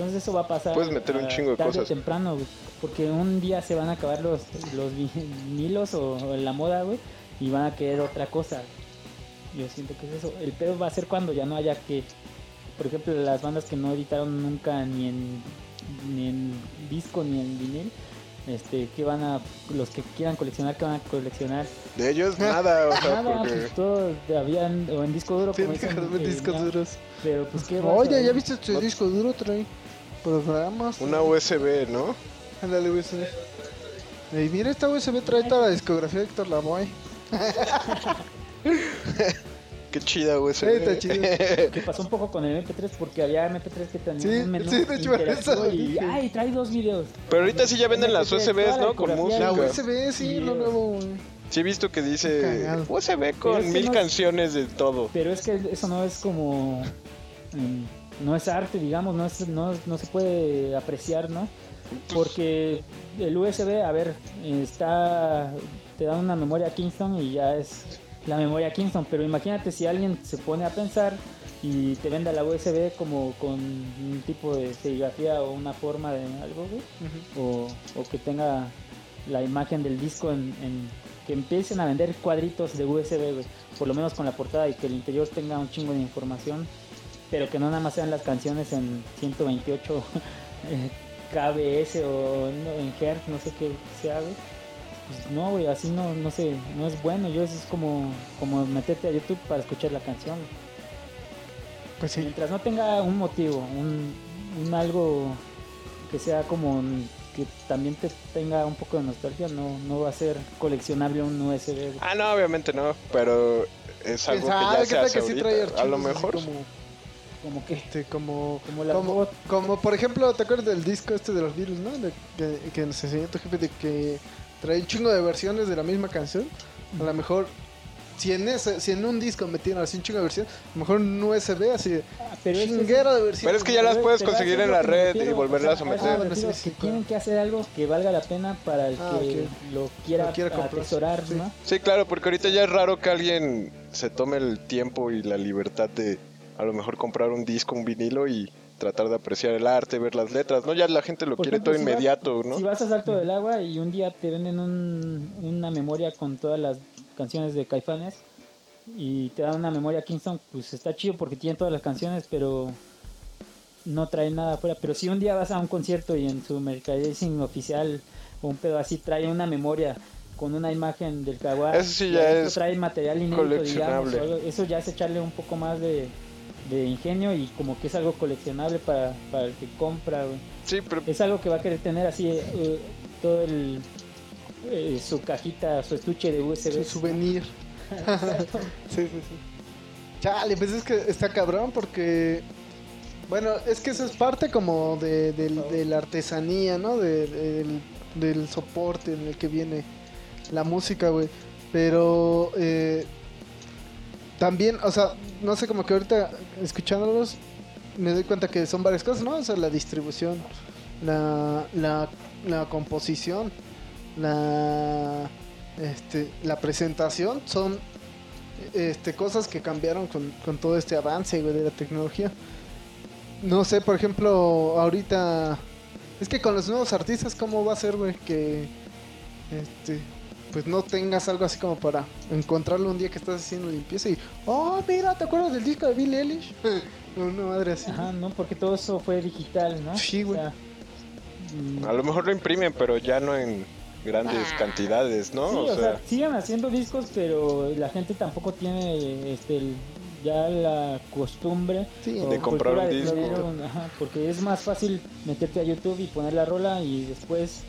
S3: entonces eso va a pasar
S1: Puedes meter un chingo de
S3: tarde o
S1: cosas.
S3: temprano, güey, porque un día se van a acabar los los vinilos o, o la moda, güey, y van a querer otra cosa. Yo siento que es eso. El pedo va a ser cuando ya no haya que, por ejemplo, las bandas que no editaron nunca ni en ni en disco ni en vinil, este, que van a los que quieran coleccionar, que van a coleccionar.
S1: De ellos *laughs* nada, o sea,
S3: Nada,
S1: porque
S3: pues todo habían o en disco duro,
S2: Sí,
S3: como dicen,
S2: déjame ver
S3: eh,
S2: discos
S3: ya.
S2: duros.
S3: Pero pues qué
S2: Oye, ¿ya viste
S1: No-
S2: disco duro? Trae programas.
S1: una USB, ¿no?
S2: Ándale, USB. Y mira, esta USB trae toda la discografía de Héctor Lavoe. *laughs*
S1: Qué chida USB.
S2: Está chido.
S3: que pasó un poco con el MP3 porque había MP3 que tenían
S2: Sí,
S3: un menú
S2: sí, de hecho, eso lo
S3: y ay, trae dos videos.
S1: Pero ahorita sí ya venden las
S3: MP3,
S1: USBs,
S3: la
S1: ¿no? Con
S3: discografía.
S2: La
S1: música.
S2: USB, sí, lo nuevo. güey.
S1: Sí he visto que dice
S2: Cagado.
S1: USB con mil
S3: no-
S1: canciones de todo.
S3: Pero es que eso no es como mm, no es arte, digamos, no es no, no se puede apreciar, ¿no? Porque el USB, a ver, está te da una memoria Kingston y ya es la memoria Kingston, pero imagínate si alguien se pone a pensar y te venda la USB como con un tipo de serigrafía o una forma de algo, güey, o, o que tenga la imagen del disco en, en- que empiecen a vender cuadritos de USB, güey, por lo menos con la portada y que el interior tenga un chingo de información, pero que no nada más sean las canciones en 128 *laughs* eh, KBS o en Hertz, no sé qué sea, güey. Pues no, güey, así no, no sé, no es bueno. Yo eso es como, como meterte a YouTube para escuchar la canción.
S2: Pues sí.
S3: Mientras no tenga un motivo, un, un algo que sea como que también te tenga un poco de nostalgia, no, no va a ser coleccionable un USB. güey.
S1: Ah, no, obviamente no, pero es algo que
S2: Ah,
S1: ya
S2: ¿qué
S1: se
S2: tal
S1: hace
S2: que sí
S1: ahorita. A lo mejor.
S2: Como,
S3: Como que
S2: este, como,
S3: como la
S2: como, como, por ejemplo, ¿te acuerdas del disco este de los Beatles, no? De, que, que nos enseñó tu jefe de que trae un chingo de versiones de la misma canción. A lo mejor, si en, ese, si en un disco metieron así un chingo de versiones, a lo mejor un USB así de
S3: Ah, pero es que sí-
S2: chinguero de versiones.
S1: Pero es que ya las puedes conseguir en
S3: lo
S1: la red
S3: refiero,
S1: y volverlas a
S3: o sea,
S1: meter.
S3: me
S2: Bueno,
S3: refiero,
S2: sí, sí,
S3: que
S2: claro.
S3: tienen que hacer algo que valga la pena para el
S2: Ah,
S3: que lo quiera,
S2: Lo quiera comprar,
S3: atesorar,
S2: sí.
S3: ¿no?
S1: Sí, claro, porque ahorita ya es raro que alguien se tome el tiempo y la libertad de a lo mejor comprar un disco, un vinilo y tratar de apreciar el arte, ver las letras, ¿no? Ya la gente lo
S3: Por
S1: quiere
S3: ejemplo,
S1: todo
S3: si vas-
S1: inmediato, ¿no?
S3: Si vas a Salto del Agua y un día te venden un- una memoria con todas las canciones de Caifanes y te dan una memoria Kingston, pues está chido porque tiene todas las canciones, pero no trae nada afuera. Pero si un día vas a un concierto y en su merchandising oficial o un pedo así trae una memoria con una imagen del Caguá,
S1: Eso sí ya es
S3: trae material inédito, digamos, eso ya es echarle un poco más de, de ingenio y como que es algo coleccionable para, para el que compra, güey
S1: Sí, pero
S3: es algo que va a querer tener así eh, todo el eh, su cajita, su estuche de USB.
S2: Su souvenir. *laughs* sí, sí, sí. Chale, pues es que está cabrón porque. Bueno, es que eso es parte como de, del- de la artesanía, ¿no? De- del, del soporte en el que viene la música, güey. Pero eh, también, o sea, no sé, como que ahorita escuchándolos me doy cuenta que son varias cosas, ¿no? O sea, la distribución, la, la, la composición, la, este, la presentación son este, cosas que cambiaron con, con todo este avance, güey, de la tecnología. No sé, por ejemplo, ahorita... Es que con los nuevos artistas, ¿cómo va a ser, güey? Que... Este... Pues no tengas algo así como para encontrarlo un día que estás haciendo limpieza y... Oh, mira, ¿te acuerdas del disco de Billie Eilish? *laughs* Una madre así.
S3: Ajá, no, porque todo eso fue digital, ¿no?
S2: Sí, güey.
S3: O sea, mm,
S1: A lo mejor lo imprimen, pero ya no en grandes cantidades, ¿no?
S3: Sí,
S1: o, sea,
S3: siguen haciendo discos, pero la gente tampoco tiene este el- ya la costumbre
S2: Sí,
S1: de comprar un
S3: de
S1: disco.
S3: tener un- ajá, porque es más fácil meterte a YouTube y poner la rola y después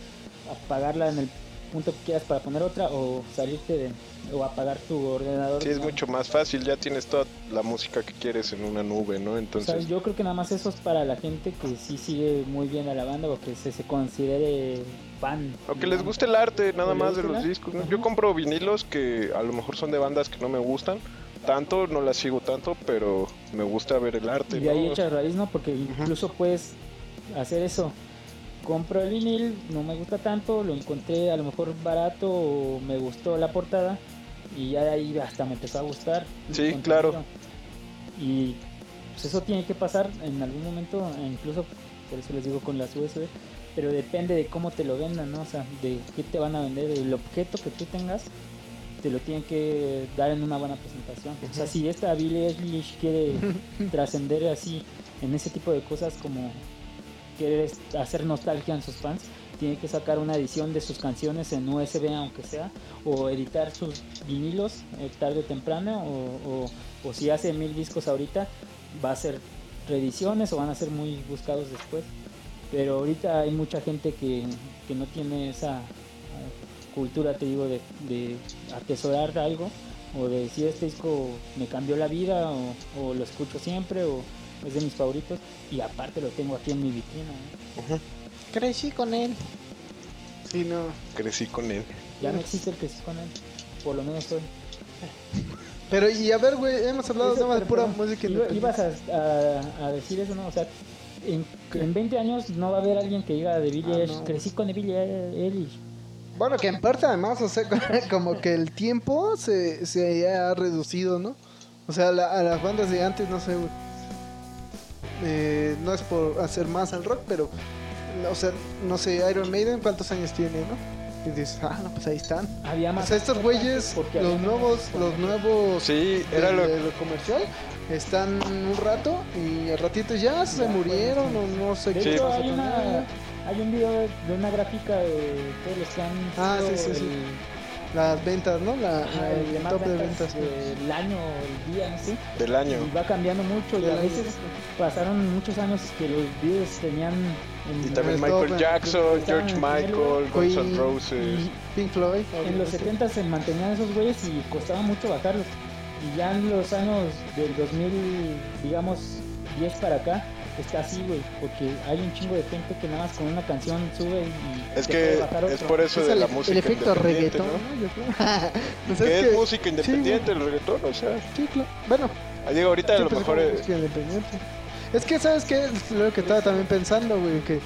S3: apagarla en el punto que quieras para poner otra o salirte de, o apagar tu ordenador.
S1: sí es
S3: ¿no?
S1: mucho más fácil, ya tienes toda la música que quieres en una nube, ¿no?
S3: O sea,
S1: Entonces,
S3: yo creo que nada más eso es para la gente que sí sigue muy bien a la banda o que se, se considere fan.
S1: o que les
S3: digamos.
S1: guste el arte nada
S3: ¿O le
S1: más de los discos. ¿no? Yo compro vinilos que a lo mejor son de bandas que no me gustan tanto, no las sigo tanto, pero me gusta ver el arte,
S3: Y de ahí
S1: ¿no?
S3: echas raíz, ¿no? Porque incluso puedes hacer eso. Compro el vinil, no me gusta tanto, lo encontré a lo mejor barato o me gustó la portada y ya de ahí hasta me empezó a gustar.
S1: Sí, claro.
S3: Y pues eso tiene que pasar en algún momento, e incluso por eso les digo con las USB, pero depende de cómo te lo vendan, ¿no? O sea, de qué te van a vender, el objeto que tú tengas, te lo tienen que dar en una buena presentación. O sea, si esta Billie Eilish quiere *laughs* trascender así en ese tipo de cosas como querer hacer nostalgia en sus fans, tiene que sacar una edición de sus canciones en USB aunque sea, o editar sus vinilos eh, tarde o temprano, o, o- si hace mil discos ahorita, va a ser reediciones o van a ser muy buscados después. Pero ahorita hay mucha gente que, que no tiene esa eh, cultura, te digo, de, de atesorar algo, o de decir este disco me cambió la vida, o, o lo escucho siempre, o es de mis favoritos, y aparte lo tengo aquí en mi vitrina. ¿no?
S4: Crecí con él.
S2: Sí, no.
S1: Crecí con él.
S3: Ya no existe el que sí con él, por lo menos hoy.
S2: Pero, y a ver, güey, hemos hablado
S3: Eso,
S2: nada más de
S3: pero,
S2: pura
S3: perdón,
S2: música
S3: iba- Ibas a, a- a decir eso, ¿no? O sea, en, en 20 años no va a haber alguien que diga de Billie
S2: Ah, no.
S3: crecí con Billie Eilish.
S2: Bueno, que en parte además, o sea, *laughs* como que el tiempo se, se ha reducido, ¿no? O sea, la- a las bandas de antes, no sé, güey, eh, no es por hacer más al rock, pero, o sea, no sé, Iron Maiden, ¿cuántos años tiene, no? Y dices, ah, no, pues ahí están.
S3: Había
S2: O
S3: más.
S2: sea, estos güeyes, los nuevos, los nuevos
S1: Sí,
S2: de,
S1: era lo
S2: de lo comercial, están un rato y al ratito ya se
S3: Ya,
S2: murieron
S3: pues,
S2: o no sé
S3: De
S2: qué
S3: hecho, hay, una, hay un video de, una gráfica de todos los que han
S2: Ah, sí, sí, sí.
S3: el-
S2: Las ventas, ¿no? La,
S3: ajá,
S2: la-
S3: el
S2: top de
S3: ventas del año, el día, no sé.
S1: del año.
S3: Y va cambiando mucho y a
S2: año.
S3: veces pasaron muchos años que los videos tenían... en-
S1: Y también
S2: el
S1: Michael
S2: top,
S1: Jackson, George Michael. Guns N'
S2: Queen,
S1: Roses.
S3: y
S2: Pink Floyd.
S3: En los 70 se mantenían esos güeyes y costaba mucho bajarlos. Y ya en los años del 2000, digamos, 10 para acá, está así, güey. Porque hay un chingo de gente que nada más con una canción sube y.
S1: Es que
S3: bajar
S1: es por eso
S2: Es
S1: de
S2: el,
S1: la
S2: el
S1: música
S2: efecto
S1: independiente,
S2: reggaetón,
S1: ¿no?
S2: ¿no? Yo creo. *laughs* Pues
S1: Que es
S2: que-
S1: música independiente el reggaetón, o sea.
S2: Sí, claro. Bueno,
S1: Digo, ahorita a lo mejor es-
S2: independiente. Es que, ¿sabes qué? Es lo que estaba también pensando, güey. Que,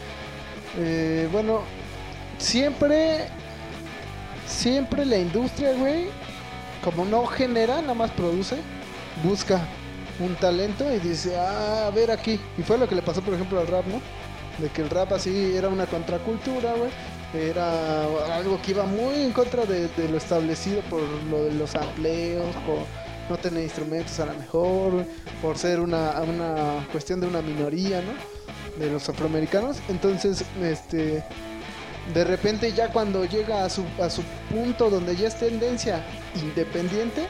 S2: eh, bueno, siempre, siempre la industria, güey, como no genera, nada más produce, busca un talento y dice, ah, a ver aquí. Y fue lo que le pasó, por ejemplo, al rap, ¿no? De que el rap así era una contracultura, güey. Era algo que iba muy en contra de, lo establecido por lo de los empleos, por no tener instrumentos a lo mejor, por ser una, una cuestión de una minoría, ¿no? De los afroamericanos. Entonces, este, de repente ya cuando llega a su, a su punto donde ya es tendencia independiente,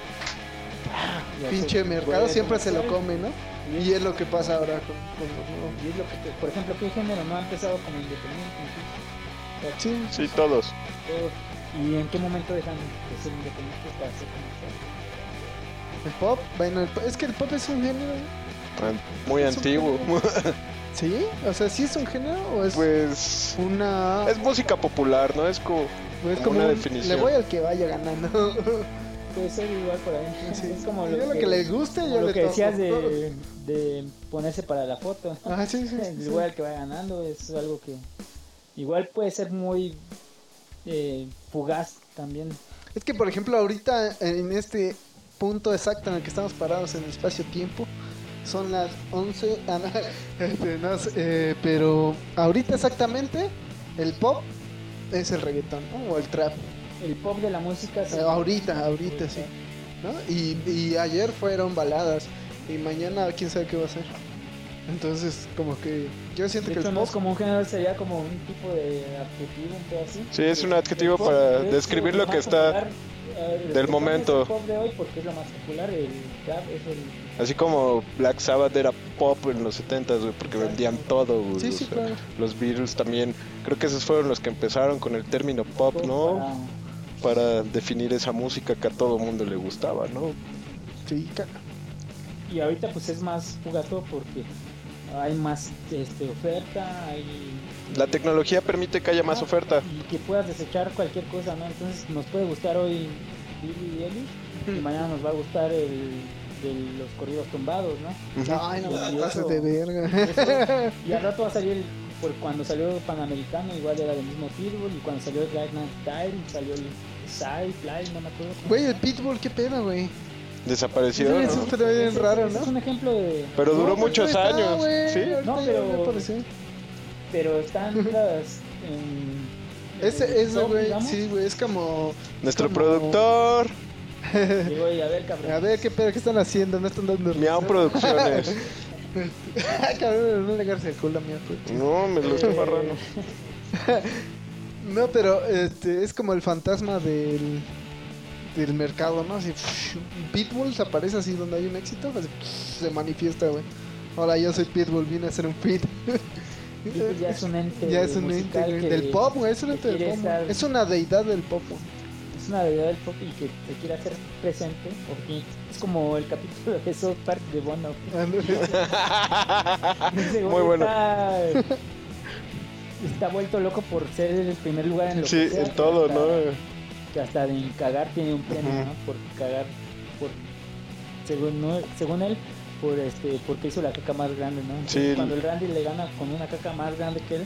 S2: pinche mercado siempre se lo come, ¿no? Y es lo que pasa ahora con, con los nuevos.
S3: Y es lo que, te- por ejemplo, ¿qué género no ha empezado como independiente?
S2: Sí,
S1: Sí, todos.
S3: todos. ¿Y en qué momento dejan de ser independientes para ser comerciales?
S2: el pop, bueno, es que el pop es un género.
S1: Muy
S2: Es
S1: antiguo. *laughs*
S2: ¿Sí? O sea, ¿sí es un género o es
S1: Pues
S2: una...
S1: es música popular, ¿no? Es como
S2: o es
S1: como
S2: como
S1: una
S2: un-
S1: definición.
S2: Le voy al que vaya ganando. *laughs*
S3: Puede ser igual por ahí.
S2: Sí.
S3: Es como
S2: Yo
S3: lo,
S2: lo
S3: que,
S2: que le guste, yo
S3: lo que decías de, de ponerse para la foto.
S2: Ah, sí, sí,
S3: El
S2: sí.
S3: güey al que va ganando es algo que igual puede ser muy eh, fugaz también.
S2: Es que, por ejemplo, ahorita en este punto exacto en el que estamos parados en el espacio-tiempo. Son las 11. *laughs* ah, no, este, eh, pero ahorita exactamente el pop es el reggaetón ¿no? o el trap.
S3: El pop de la música.
S2: Eh, ahorita, ahorita sí. ¿no? Y, y ayer fueron baladas y mañana quién sabe qué va a ser. Entonces, como que yo siento
S3: De
S2: que
S3: hecho,
S2: el
S3: no
S2: pop
S3: es como un género, sería como un tipo de adjetivo, un pedo así.
S1: Sí, es un adjetivo
S3: pop
S1: para
S3: es
S1: describir lo que está
S3: popular, eh, el
S1: del momento.
S3: Es el pop de hoy porque es lo más popular, el trap es el...
S1: Así como Black Sabbath era pop en los 70s, güey, porque vendían todo, güey.
S2: Sí,
S1: o
S2: sí,
S1: sea,
S2: claro.
S1: Los Beatles también. Creo que esos fueron los que empezaron con el término pop, ¿no?
S3: para-
S1: Para definir esa música que a todo mundo le gustaba, ¿no?
S2: Sí,
S3: Y ahorita pues es más jugato porque hay más este, oferta, hay...
S1: La tecnología permite que haya más oferta.
S3: Y que puedas desechar cualquier cosa, ¿no? Entonces nos puede gustar hoy Billy Eilish y mañana nos va a gustar el de los corridos tumbados, ¿no?
S2: Ay, no
S3: eso-
S2: de verga.
S3: Y al rato va a salir, el- por cuando salió Panamericano, igual era del mismo Pitbull, y cuando salió el Gangnam Style, salió el Fly, no me acuerdo.
S2: Güey, el. Pitbull, qué pedo, güey.
S1: Desapareció,
S2: Sí,
S1: ¿no?
S2: eso estaría bien
S3: Ese-
S2: raro, ¿no?
S3: Es un ejemplo de...
S1: Pero duró
S2: No, pues,
S1: muchos
S2: está,
S1: años,
S2: güey.
S1: ¿sí?
S3: No, pero-. Pero están *laughs* las... en-
S2: Ese, ese, güey, sí, güey, es como...
S1: Nuestro
S2: como-
S1: productor,
S3: Digo, a ver, cabrón.
S2: A ver, qué pedo, qué están haciendo, no están dando
S1: Miau? Producciones.
S2: Ay, *laughs* cabrón, no le agarres el culo a Miau.
S1: No, me lo estoy
S3: Eh,
S1: barrando. *laughs*
S2: No, pero este, es como el fantasma del, del mercado, ¿no? Así, Pitbull se aparece así donde hay un éxito, así, se manifiesta, güey. Hola, yo soy Pitbull, vine a hacer un fit.
S3: Pitbull ya es un *laughs* ente
S2: Ya es un ente del pop, güey, es un ente del pop.
S3: estar-
S2: Es una deidad del pop. güey.
S3: es una deidad del pop y que se quiere hacer presente porque es como el capítulo de South Park de Bono *laughs*
S1: Muy bueno.
S3: Está, vuelto loco por ser el primer lugar en lo
S1: Sí,
S3: que sea,
S1: en todo,
S3: hasta-
S1: ¿no?
S3: que hasta en cagar tiene un premio. ¿no? por cagar por según no- según él por este porque hizo la caca más grande no Entonces,
S1: Sí.
S3: cuando el Randy le gana con una caca más grande que él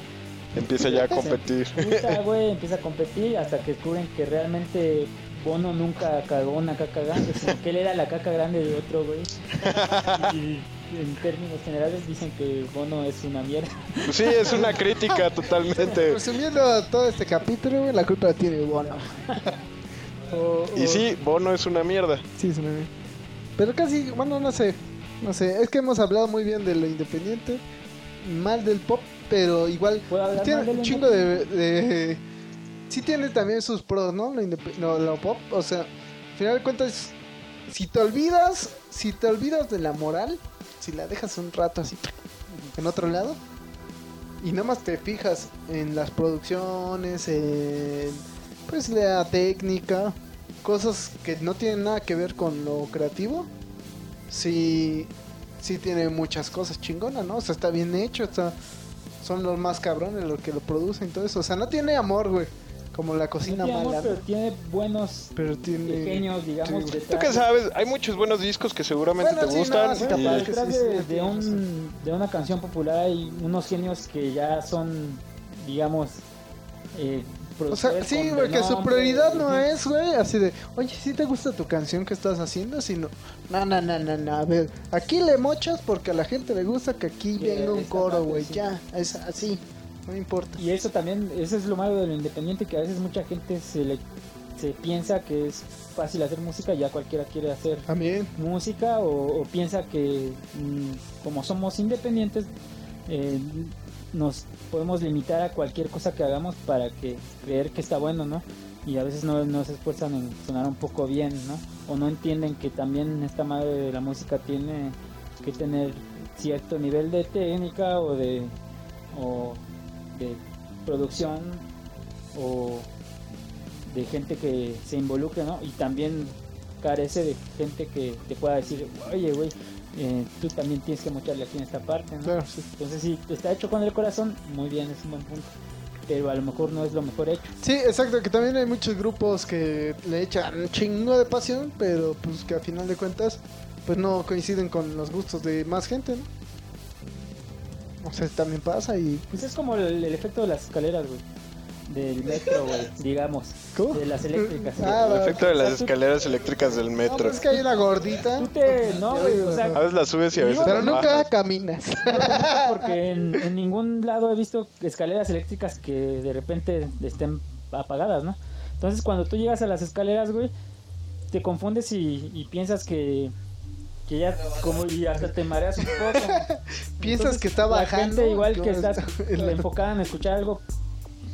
S1: Empieza ya a competir.
S3: puta, *laughs* güey, empieza a competir hasta que descubren que realmente Bono nunca cagó una caca grande, sino que él era la caca grande de otro, güey. Y *laughs* en términos generales dicen que Bono es una mierda.
S1: Sí, es una crítica totalmente.
S2: Resumiendo todo este capítulo, la culpa la tiene Bono. *laughs* O-
S1: Y
S2: o-
S1: sí, Bono es una mierda.
S2: Sí, es una mierda. Pero casi, bueno, no sé. No sé, es que hemos hablado muy bien de lo independiente, mal del pop, pero igual
S3: ¿Puedo hablar
S2: tiene
S3: lo
S2: un chingo de, de- Sí tiene también sus pros, ¿no? Lo, indep- no, lo pop, o sea, al final de cuentas, si te olvidas, si te olvidas de la moral, si la dejas un rato así en otro lado, y nada más te fijas en las producciones, en pues la técnica, cosas que no tienen nada que ver con lo creativo, sí, sí tiene muchas cosas chingonas, ¿no? O sea, está bien hecho, está, son los más cabrones los que lo producen y todo eso. O sea, no tiene amor, güey, como la
S3: No
S2: cocina
S3: tiene amor,
S2: mala.
S3: pero
S2: ¿no?
S3: tiene buenos
S2: Pero tiene...
S3: genios, digamos.
S2: sí,
S3: detrás
S1: Tú que
S3: de-
S1: sabes, hay muchos buenos discos que seguramente
S2: Bueno,
S1: te
S2: sí,
S1: gustan.
S2: no, sí, capaz que
S3: detrás
S2: sí,
S3: de,
S2: sí,
S3: de un, de una canción popular hay unos genios que ya son, digamos, eh,
S2: O sea, sí,
S3: con
S2: güey, que su prioridad no es, güey, así de, oye, ¿sí te gusta tu canción que estás haciendo? Sino, no, no, no, no, no, a ver, aquí le mochas porque a la gente le gusta que aquí venga un coro, güey, ya, es así, no importa.
S3: Y eso también, eso es lo malo de lo independiente, que a veces mucha gente se le se piensa que es fácil hacer música, ya cualquiera quiere hacer
S2: También.
S3: música o, o piensa que mm, como somos independientes eh, nos podemos limitar a cualquier cosa que hagamos para que creer que está bueno, ¿no? Y a veces no, no se esfuerzan en sonar un poco bien, ¿no? O no entienden que también esta madre de la música tiene que tener cierto nivel de técnica o de o de producción o de gente que se involucre, ¿no? Y también carece de gente que te pueda decir, oye, güey, eh, tú también tienes que mocharle aquí en esta parte, ¿no?
S2: Claro, sí.
S3: Entonces, si está hecho con el corazón, muy bien, es un buen punto. Pero a lo mejor no es lo mejor hecho.
S2: Sí, exacto, que también hay muchos grupos que le echan chingo de pasión, pero pues que a final de cuentas, pues no coinciden con los gustos de más gente, ¿no? O sea, también pasa y...
S3: Pues es como el, el efecto de las escaleras, güey. del metro, güey, digamos.
S2: ¿Cómo?
S3: De las eléctricas.
S2: Ah,
S1: El efecto de las
S3: O sea, tú-
S1: escaleras eléctricas del
S2: No,
S1: metro.
S2: pues es que hay una gordita.
S3: Tú te. No, güey, o sea.
S1: A veces la subes y a veces
S2: Pero nunca
S1: bajas.
S2: caminas.
S3: Porque en, en ningún lado he visto escaleras eléctricas que de repente estén apagadas, ¿no? Entonces cuando tú llegas a las escaleras, güey, te confundes y, y piensas que, que ya como y hasta te mareas un poco. *laughs*
S2: Piensas que está
S3: La
S2: bajando.
S3: gente igual que
S2: está *laughs*
S3: enfocada en escuchar algo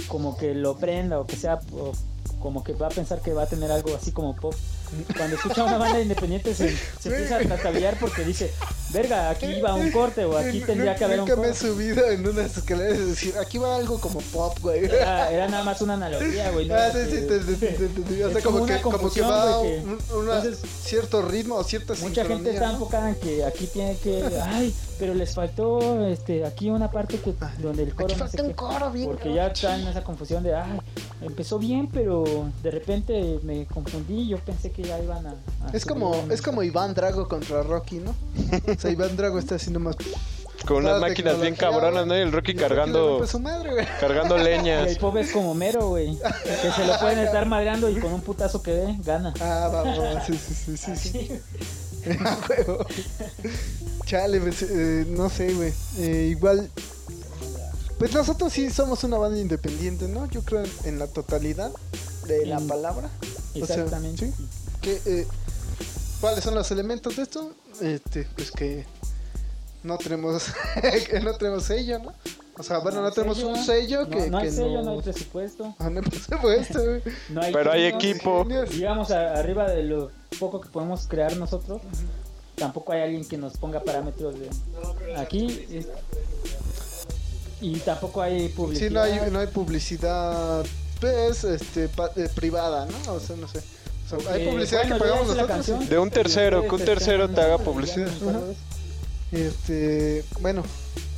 S3: como que lo prenda o que sea o como que va a pensar que va a tener algo así como pop. *laughs* Cuando escucha una banda independiente se, se empieza a trastabillear porque dice, verga, aquí va un corte o aquí tendría que haber un
S2: Nunca me he
S3: corte.
S2: subido en unas escaleras y decir, aquí va algo como pop, güey.
S3: Era, era nada más una analogía, güey. ¿no? *laughs*
S2: Ah, sí, sí, te, te, te, te, te- o sea, como,
S3: como
S2: que, como que va
S3: güey, que-
S2: un una-
S3: entonces,
S2: cierto ritmo o cierta
S3: Mucha gente está
S2: ¿no?
S3: enfocada en que aquí tiene que, ay, pero les faltó este aquí una parte que donde el coro no sé
S2: un
S3: qué.
S2: coro bien.
S3: Porque ya está en esa confusión de, ay, empezó bien, pero de repente me confundí, yo pensé que ya iban a... a
S2: Es como, es como Iván Drago contra Rocky, ¿no? O sea, Iván Drago está haciendo más.
S1: Con unas máquinas bien cabronas, ¿no? Y el Rocky
S2: Y
S1: cargando,
S2: su madre, güey.
S1: cargando
S3: Y
S1: leñas.
S3: el pobre es como mero, güey, que se lo pueden estar madreando y con un putazo que dé, gana.
S2: Ah, vamos, sí, sí, sí, sí. sí. *laughs* Chale, pues, eh, no sé, güey. Eh, igual. Pues nosotros sí somos una banda independiente, ¿no? Yo creo en, en la totalidad de la
S3: En-
S2: palabra. O sea,
S3: Exactamente.
S2: ¿sí? Que, eh, ¿Cuáles son los elementos de esto? Este, pues que no tenemos, *laughs* que no tenemos sello, ¿no? O sea, bueno, no, tenemos
S3: sello,
S2: un sello que
S3: no, no hay
S2: que
S3: sello, no hay presupuesto, *laughs*
S2: Ah, no hay presupuesto, güey. *laughs*
S3: no hay
S1: Pero hay equipo.
S2: Genios.
S3: digamos a- arriba de lo poco que podemos crear nosotros tampoco hay alguien que nos ponga parámetros de aquí es- y tampoco hay publicidad
S2: Sí, no hay, no hay publicidad, pues, este, pa- eh, privada, ¿no? O sea, no sé. O sea, hay
S3: Eh,
S2: publicidad
S3: bueno,
S2: que pagamos nosotros.
S3: canción.
S1: De un tercero, que un tercero te haga publicidad.
S2: Este, bueno,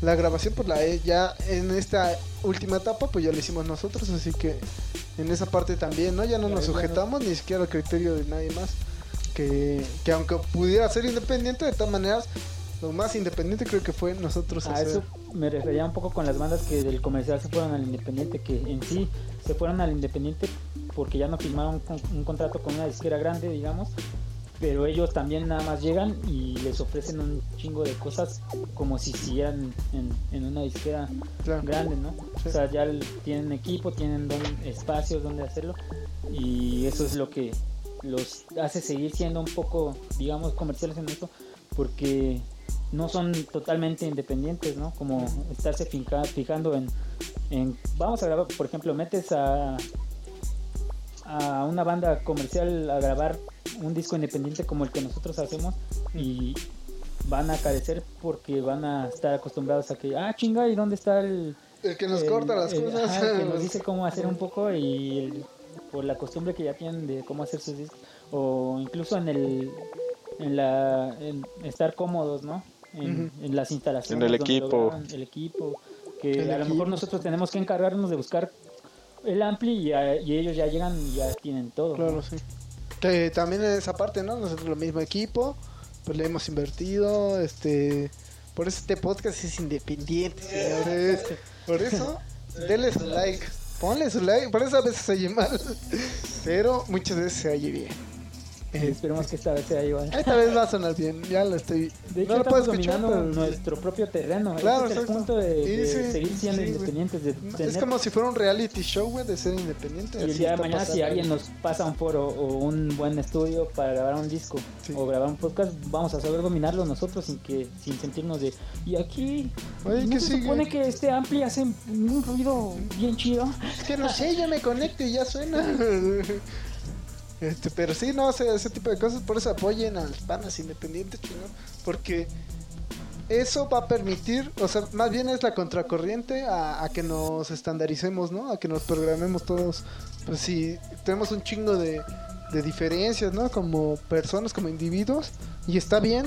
S2: la grabación pues la he- ya en esta última etapa pues ya la hicimos nosotros, así que en esa parte también, ¿no? Ya no nos sujetamos ni siquiera al criterio de nadie más. Que, que aunque pudiera ser independiente, de todas maneras, lo más independiente creo que fue nosotros
S3: a
S2: hacer.
S3: eso me refería un poco con las bandas que del comercial se fueron al independiente que en sí se fueron al independiente porque ya no firmaron con- un contrato con una disquera grande digamos pero ellos también nada más llegan y les ofrecen un chingo de cosas como si siguieran en, en una disquera
S2: Claro.
S3: grande, ¿no?
S2: Sí.
S3: O sea, ya tienen equipo, tienen don- espacios donde hacerlo y eso es lo que los hace seguir siendo un poco, digamos, comerciales en eso porque no son totalmente independientes, ¿no? Como estarse finca- fijando en, en, vamos a grabar, por ejemplo, metes a a una banda comercial a grabar un disco independiente como el que nosotros hacemos y van a carecer porque van a estar acostumbrados a que, ah, chinga, ¿y dónde está el...
S2: El que nos
S3: el-
S2: corta las
S3: el-
S2: cosas.
S3: ajá, el que nos *laughs* dice cómo hacer un poco y el- por la costumbre que ya tienen de cómo hacer sus discos o incluso en el en la en estar cómodos no en, en las instalaciones
S1: En el equipo.
S3: graban, el equipo que
S2: El
S3: a lo mejor nosotros tenemos que encargarnos de buscar el ampli y, a- y ellos ya llegan y ya tienen todo ¿no?
S2: Claro, sí. Que también en esa parte, ¿no? Nosotros lo mismo equipo, pues le hemos invertido, este... Por eso este podcast es independiente, señores. Por eso, denle su like. Ponle su like. Por eso a veces se oye mal. Pero muchas veces se oye bien. Eh,
S3: esperemos que esta vez sea igual
S2: esta vez va a sonar bien. Ya lo estoy...
S3: de hecho
S2: no
S3: estamos dominando
S2: pero-
S3: nuestro propio terreno
S2: Claro,
S3: ese es el punto de,
S2: Sí,
S3: de
S2: sí,
S3: seguir siendo
S2: sí,
S3: independientes de
S2: Es como si fuera un reality show, güey, de ser independiente.
S3: Y el día de mañana si alguien nos pasa un foro o un buen estudio para grabar un disco
S2: Sí.
S3: o grabar un podcast, vamos a saber dominarlo nosotros sin que sin sentirnos de y aquí
S2: Oye,
S3: ¿no
S2: ¿qué
S3: se
S2: sigue?
S3: supone que este ampli hace un ruido bien chido.
S2: Es que no sé, yo me conecto y ya suena. *laughs* Este, pero sí, no, ese, ese tipo de cosas, por eso apoyen a las panas independientes, chino, porque eso va a permitir, o sea, más bien es la contracorriente a, a que nos estandaricemos, ¿no? A que nos programemos todos, pues si tenemos un chingo de, de diferencias, ¿no? Como personas, como individuos, y está bien,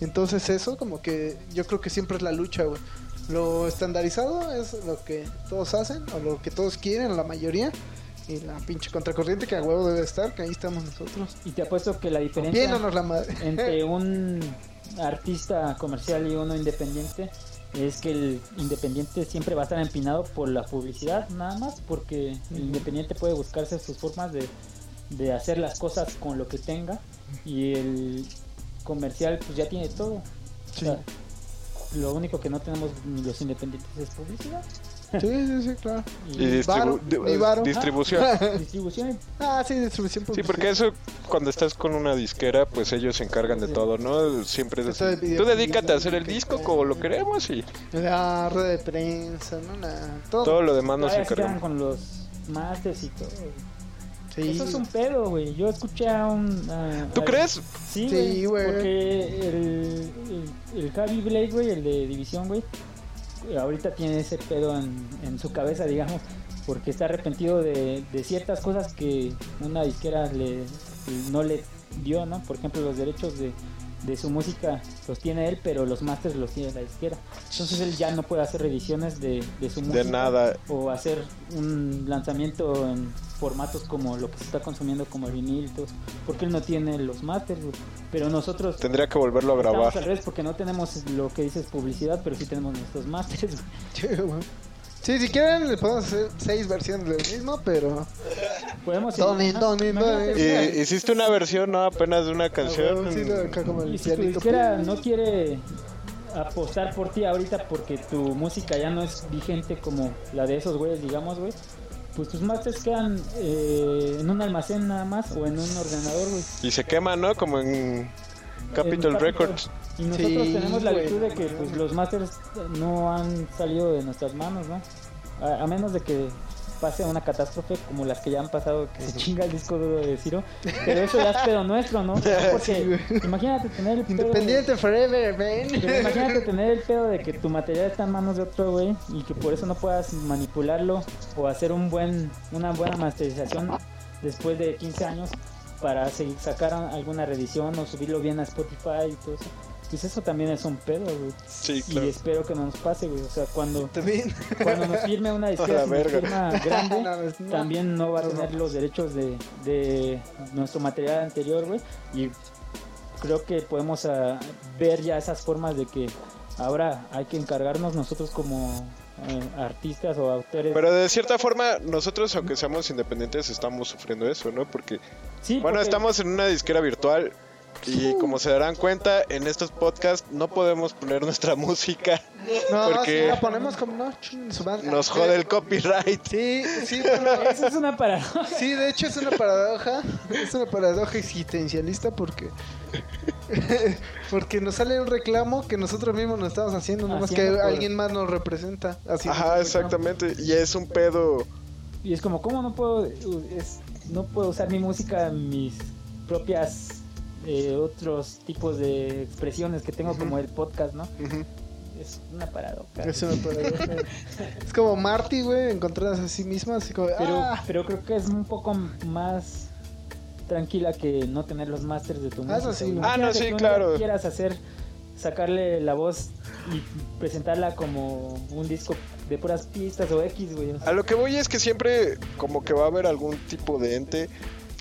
S2: entonces eso como que yo creo que siempre es la lucha, güey. Lo estandarizado es lo que todos hacen, o lo que todos quieren, la mayoría, y la pinche contracorriente que a huevo debe estar, que ahí estamos nosotros.
S3: Y te apuesto que la diferencia
S2: Viéndonos la madre.
S3: entre *laughs* un artista comercial y uno independiente es que el independiente siempre va a estar empinado por la publicidad, nada más, porque el independiente puede buscarse sus formas de, de hacer las cosas con lo que tenga y el comercial pues ya tiene todo. O
S2: Sí.
S3: sea, lo único que no tenemos ni los independientes es publicidad.
S2: Sí, sí, sí, claro.
S1: Y
S3: Y
S1: distribu-
S2: varo,
S1: di-
S2: ni varo.
S1: distribución. *laughs*
S3: distribución.
S2: Ah, sí, distribución
S1: Sí, porque eso cuando estás con una disquera, pues ellos se encargan de todo, ¿no? Siempre es así,
S2: de video-
S1: tú dedícate a hacer el disco como lo queremos y
S2: La rueda de prensa, ¿no? La- todo.
S1: todo lo demás nos encargamos.
S3: con los masters y todo.
S2: Sí.
S3: Eso es un pedo, güey. Yo escuché a un... a-
S1: ¿Tú
S3: a-
S1: crees?
S3: Sí, güey. Porque el, el, el Javi Blake, güey, el de División, güey, ahorita tiene ese pedo en, en su cabeza, digamos, porque está arrepentido de, de ciertas cosas que una disquera le, no le dio, ¿no? Por ejemplo, los derechos de, de su música los tiene él, pero los masters los tiene la disquera. Entonces él ya no puede hacer revisiones de, de su música.
S1: De nada.
S3: O hacer un lanzamiento en formatos como lo que se está consumiendo como el vinil, porque él no tiene los masters, güey. Pero nosotros
S1: Tendría que volverlo a
S3: estamos al
S1: grabar.
S3: revés porque no tenemos lo que dices publicidad, pero sí tenemos nuestros masters, güey.
S2: Sí, si quieren le podemos hacer seis versiones del mismo, pero...
S3: Podemos mira,
S1: Y hiciste una versión, ¿no? Apenas de una canción.
S2: Sí, lo- acá como el
S3: Y si tu no quiere apostar por ti ahorita porque tu música ya no es vigente como la de esos güeyes, digamos, güey, pues tus masters quedan eh, en un almacén nada más o en un ordenador, güey.
S1: Y se quema, ¿no? Como en Capitol. Records.
S3: Y nosotros
S2: Sí,
S3: tenemos la virtud de que pues, los masters no han salido de nuestras manos, ¿no? A, a menos de que pase una catástrofe como las que ya han pasado, que se chinga el disco duro de Ciro. Pero eso ya es pedo nuestro, ¿no? *laughs* Porque imagínate tener el pedo...
S2: Independiente forever, man.
S3: Pero imagínate tener el pedo de que tu material está en manos de otro güey y que por eso no puedas manipularlo o hacer un buen, una buena masterización después de 15 años para seguir, sacar alguna reedición o subirlo bien a Spotify y todo eso. Pues eso también es un pedo, güey.
S1: Sí,
S3: Y
S1: claro.
S3: espero que no nos pase, güey. O sea, cuando,
S2: También.
S3: cuando nos firme una *laughs* disquera
S1: la
S3: si nos
S1: verga.
S3: firma grande, *laughs*
S2: No, es- no.
S3: también no va a tener
S2: no.
S3: los derechos de, de nuestro material anterior, güey. Y creo que podemos ah, ver ya esas formas de que ahora hay que encargarnos nosotros como eh, artistas o autores.
S1: Pero de cierta forma, nosotros, aunque seamos independientes, estamos sufriendo eso, ¿no? Porque,
S3: sí,
S1: bueno,
S3: porque-
S1: estamos en una disquera virtual y como se darán cuenta, en estos podcasts no podemos poner nuestra *laughs* música.
S2: No,
S1: Porque-
S2: si la ponemos como no, ching, su banda.
S1: Nos jode el copyright.
S2: Sí, sí, *laughs* bueno,
S3: Eso es una paradoja.
S2: sí, de hecho es una paradoja, es una paradoja existencialista porque *laughs* porque nos sale un reclamo que nosotros mismos nos estamos haciendo, nomás que
S3: por-
S2: alguien más nos representa. Así
S1: Ajá, exactamente. Y es un pedo.
S3: Y es como, ¿cómo no puedo, es- no puedo usar mi música en mis propias eh, otros tipos de expresiones que tengo, como el podcast, ¿no? Es una paradoja.
S2: Es una paradoja. *laughs* es como Marty, güey, encontradas a sí misma, así como,
S3: Pero,
S2: ah,
S3: pero creo que es un poco más tranquila que no tener los masters de tu
S2: Ah,
S3: música.
S2: sí.
S1: Ah, no, sí, claro.
S3: quieras hacer, sacarle la voz y presentarla como un disco de puras pistas o X, güey. o sea,
S1: A lo que voy es que siempre como que va a haber algún tipo de ente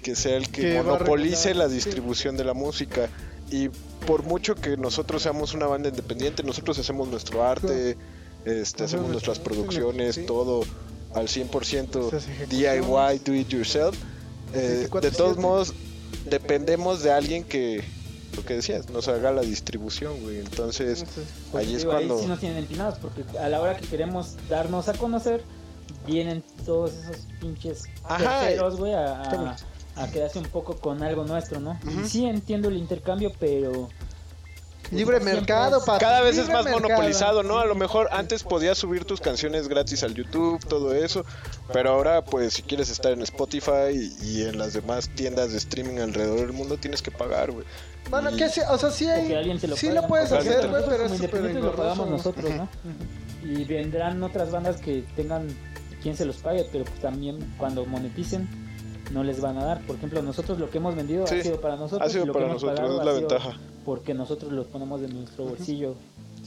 S1: que sea el que, monopolice
S2: regular,
S1: la
S2: sí.
S1: distribución de la música. Y por mucho que nosotros seamos una banda independiente, nosotros hacemos nuestro arte, este, hacemos nuestras producciones,
S2: sí.
S1: todo al 100%
S2: Esas ejecuciones.
S1: DIY, do it yourself. Eh, de
S2: 24/7.
S1: todos modos, dependemos de alguien que, lo que decías, nos haga la distribución, güey. Entonces,
S3: pues,
S1: ahí es
S3: digo,
S1: cuando...
S3: sí nos tienen empinados porque a la hora que queremos darnos a conocer, vienen todos esos pinches
S1: Ajá.
S3: terceros, güey, a, a, a quedarse un poco con algo nuestro, ¿no? Y sí entiendo el intercambio, pero... pues,
S2: libre mercado, papi,
S1: Cada vez es más
S2: mercado.
S1: monopolizado, ¿no? A lo mejor antes podías subir tus canciones gratis al YouTube, todo eso, pero ahora pues si quieres estar en Spotify y en las demás tiendas de streaming alrededor del mundo tienes que pagar, güey.
S2: Bueno,
S1: Y-
S2: que sí, o sea, sí hay,
S3: te lo
S2: sí
S3: paga,
S2: lo puedes hacer, güey, pero es súper
S3: lo pagamos nosotros, ¿no? Y vendrán otras bandas que tengan quien se los pague, pero pues también cuando moneticen no les van a dar. Por ejemplo, nosotros lo que hemos vendido
S1: Sí,
S3: ha sido para nosotros.
S1: ha sido
S3: y lo
S1: para
S3: que hemos
S1: nosotros,
S3: pagado
S1: es la ventaja.
S3: Porque nosotros los ponemos de nuestro bolsillo.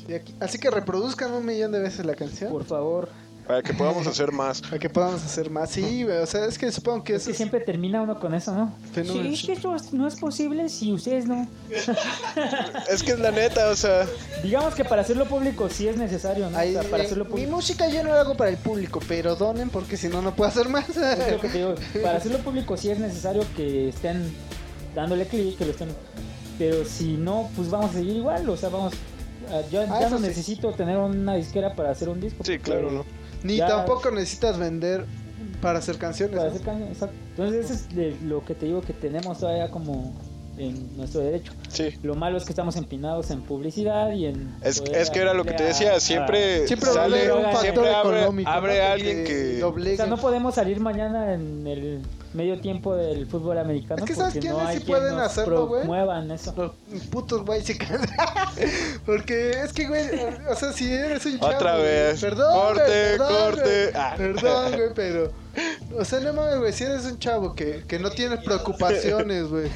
S2: Sí, aquí- Así que reproduzcan un millón de veces la canción.
S3: Por favor,
S1: Para que podamos hacer más.
S2: Para que podamos hacer más. Sí, güey. O sea, es que supongo que
S3: Es
S2: eso
S3: que siempre termina uno con eso, ¿no?
S2: Fenómeno.
S3: Sí, es que esto es- no es posible si ustedes no. *laughs*
S1: Es que es la neta, o sea.
S3: Digamos que para hacerlo público sí es necesario, ¿no? O
S2: Ahí,
S3: sea, para
S2: eh,
S3: hacerlo
S2: mi música yo no la hago para el público, pero donen porque si no, no puedo hacer más.
S3: Es lo que te digo. Para hacerlo público sí es necesario que estén dándole clic, que lo estén. Pero si no, pues vamos a seguir igual. O sea, vamos. ah, Yo
S2: Ah,
S3: ya no
S2: sí.
S3: necesito tener una disquera para hacer un disco.
S1: Sí, claro, ¿no?
S2: Ni
S3: Ya-
S2: tampoco necesitas vender para hacer canciones.
S3: Exacto. Entonces, eso es de lo que te digo que tenemos todavía como en nuestro derecho.
S1: Sí.
S3: Lo malo es que estamos empinados en publicidad y en.
S1: Es, es que era lo que te decía, siempre,
S2: Siempre
S1: sale,
S2: un factor
S1: siempre abre,
S2: económico.
S1: abre
S2: ¿no?
S1: alguien que...
S2: doblegue.
S3: O sea, no podemos salir mañana en el medio tiempo del fútbol americano.
S2: Es que ¿sabes
S3: porque no
S2: quiénes
S3: hay
S2: sí
S3: quien
S2: pueden
S3: nos
S2: hacerlo, güey?
S3: promuevan eso.
S2: Los putos güey se. *laughs* Porque es que, güey, o sea, si eres un chavo.
S1: Otra vez.
S2: Perdón, güey,
S1: Corte,
S2: perdón,
S1: corte.
S2: güey,
S1: Ah.
S2: Perdón, güey, *laughs* pero. O sea, no mames, güey, si eres un chavo que, que no tienes preocupaciones, güey.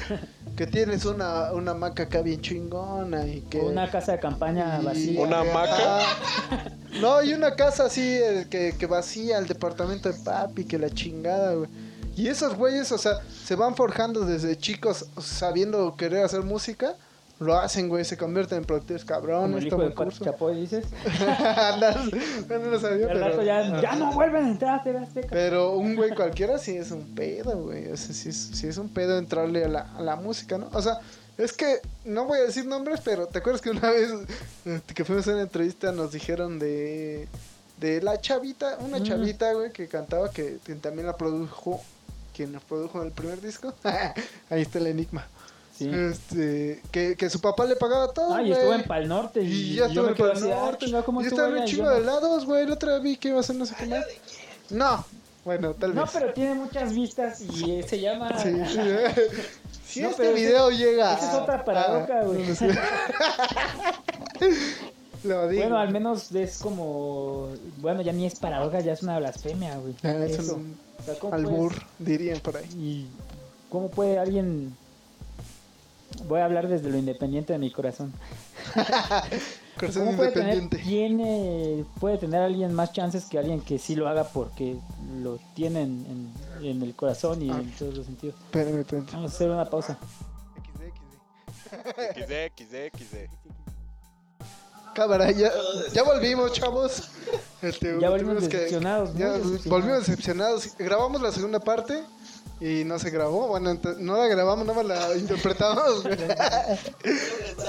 S2: Que tienes una, una maca acá bien chingona y que.
S3: Una casa de campaña
S2: y-
S3: vacía.
S1: Una hamaca.
S2: No, y una casa así eh, que, que vacía el departamento de papi, que la chingada, güey. Y esos güeyes, o sea, se van forjando desde chicos sabiendo querer hacer música. Lo hacen, güey, se convierten en productores
S3: Como
S2: cabrones,
S3: el hijo de. Chapoy, dices. *laughs*
S2: Andas- no, no lo sabía, pero...
S3: rato ya, ya no vuelven a entrar a.
S2: Pero un güey cualquiera sí es un pedo, güey. O sea, sí es, sí es un pedo entrarle a la, a la música, ¿no? O sea, es que no voy a decir nombres, pero ¿te acuerdas que una vez este, que fuimos a una entrevista nos dijeron de, de la chavita, una
S3: Mm.
S2: chavita, güey, que cantaba, que, que también la produjo, quien la produjo el primer disco? *laughs* Ahí está el enigma.
S3: Sí.
S2: Este, que, que su papá le pagaba todo,
S3: Ah, y estuvo en Pal Norte. Y,
S2: Y ya
S3: yo
S2: estuvo en Pal
S3: ah,
S2: Norte.
S3: chinga, ¿cómo
S2: Y estaba en un chingo de
S3: no-
S2: helados, güey. La otra vez vi que iba a hacer no sé qué más. No. Bueno, tal
S3: No,
S2: vez.
S3: pero tiene muchas vistas y eh, se llama.
S2: Sí, sí. *laughs* Si
S3: No,
S2: este
S3: ese-
S2: video llega.
S3: esa es otra paradoja, güey.
S2: no sé. *laughs* Lo digo.
S3: Bueno, al menos es como. Bueno, ya ni es paradoja, ya es una blasfemia, güey.
S2: Ah, es
S3: Eso.
S2: un
S3: O sea, ¿cómo
S2: albur,
S3: puedes-
S2: dirían por ahí.
S3: ¿Y cómo puede alguien.? Voy a hablar desde lo independiente de mi corazón. *laughs*
S2: Corazón
S3: ¿Cómo puede tener,
S2: independiente.
S3: tiene, puede tener alguien más chances que alguien que sí lo haga porque lo tiene en, en- en el corazón y
S2: Ah.
S3: en todos los sentidos?
S2: Espérame, espérame.
S3: Vamos a hacer una pausa.
S1: XD, XD, XD.
S2: Cámara, ya, ya volvimos, chavos. Este,
S3: Ya volvimos
S2: que-
S3: decepcionados, ¿no?
S2: ya
S3: Decepcionados.
S2: volvimos decepcionados. Grabamos la segunda parte y no se grabó. Bueno, no la grabamos, nada más la *laughs* interpretamos. *laughs*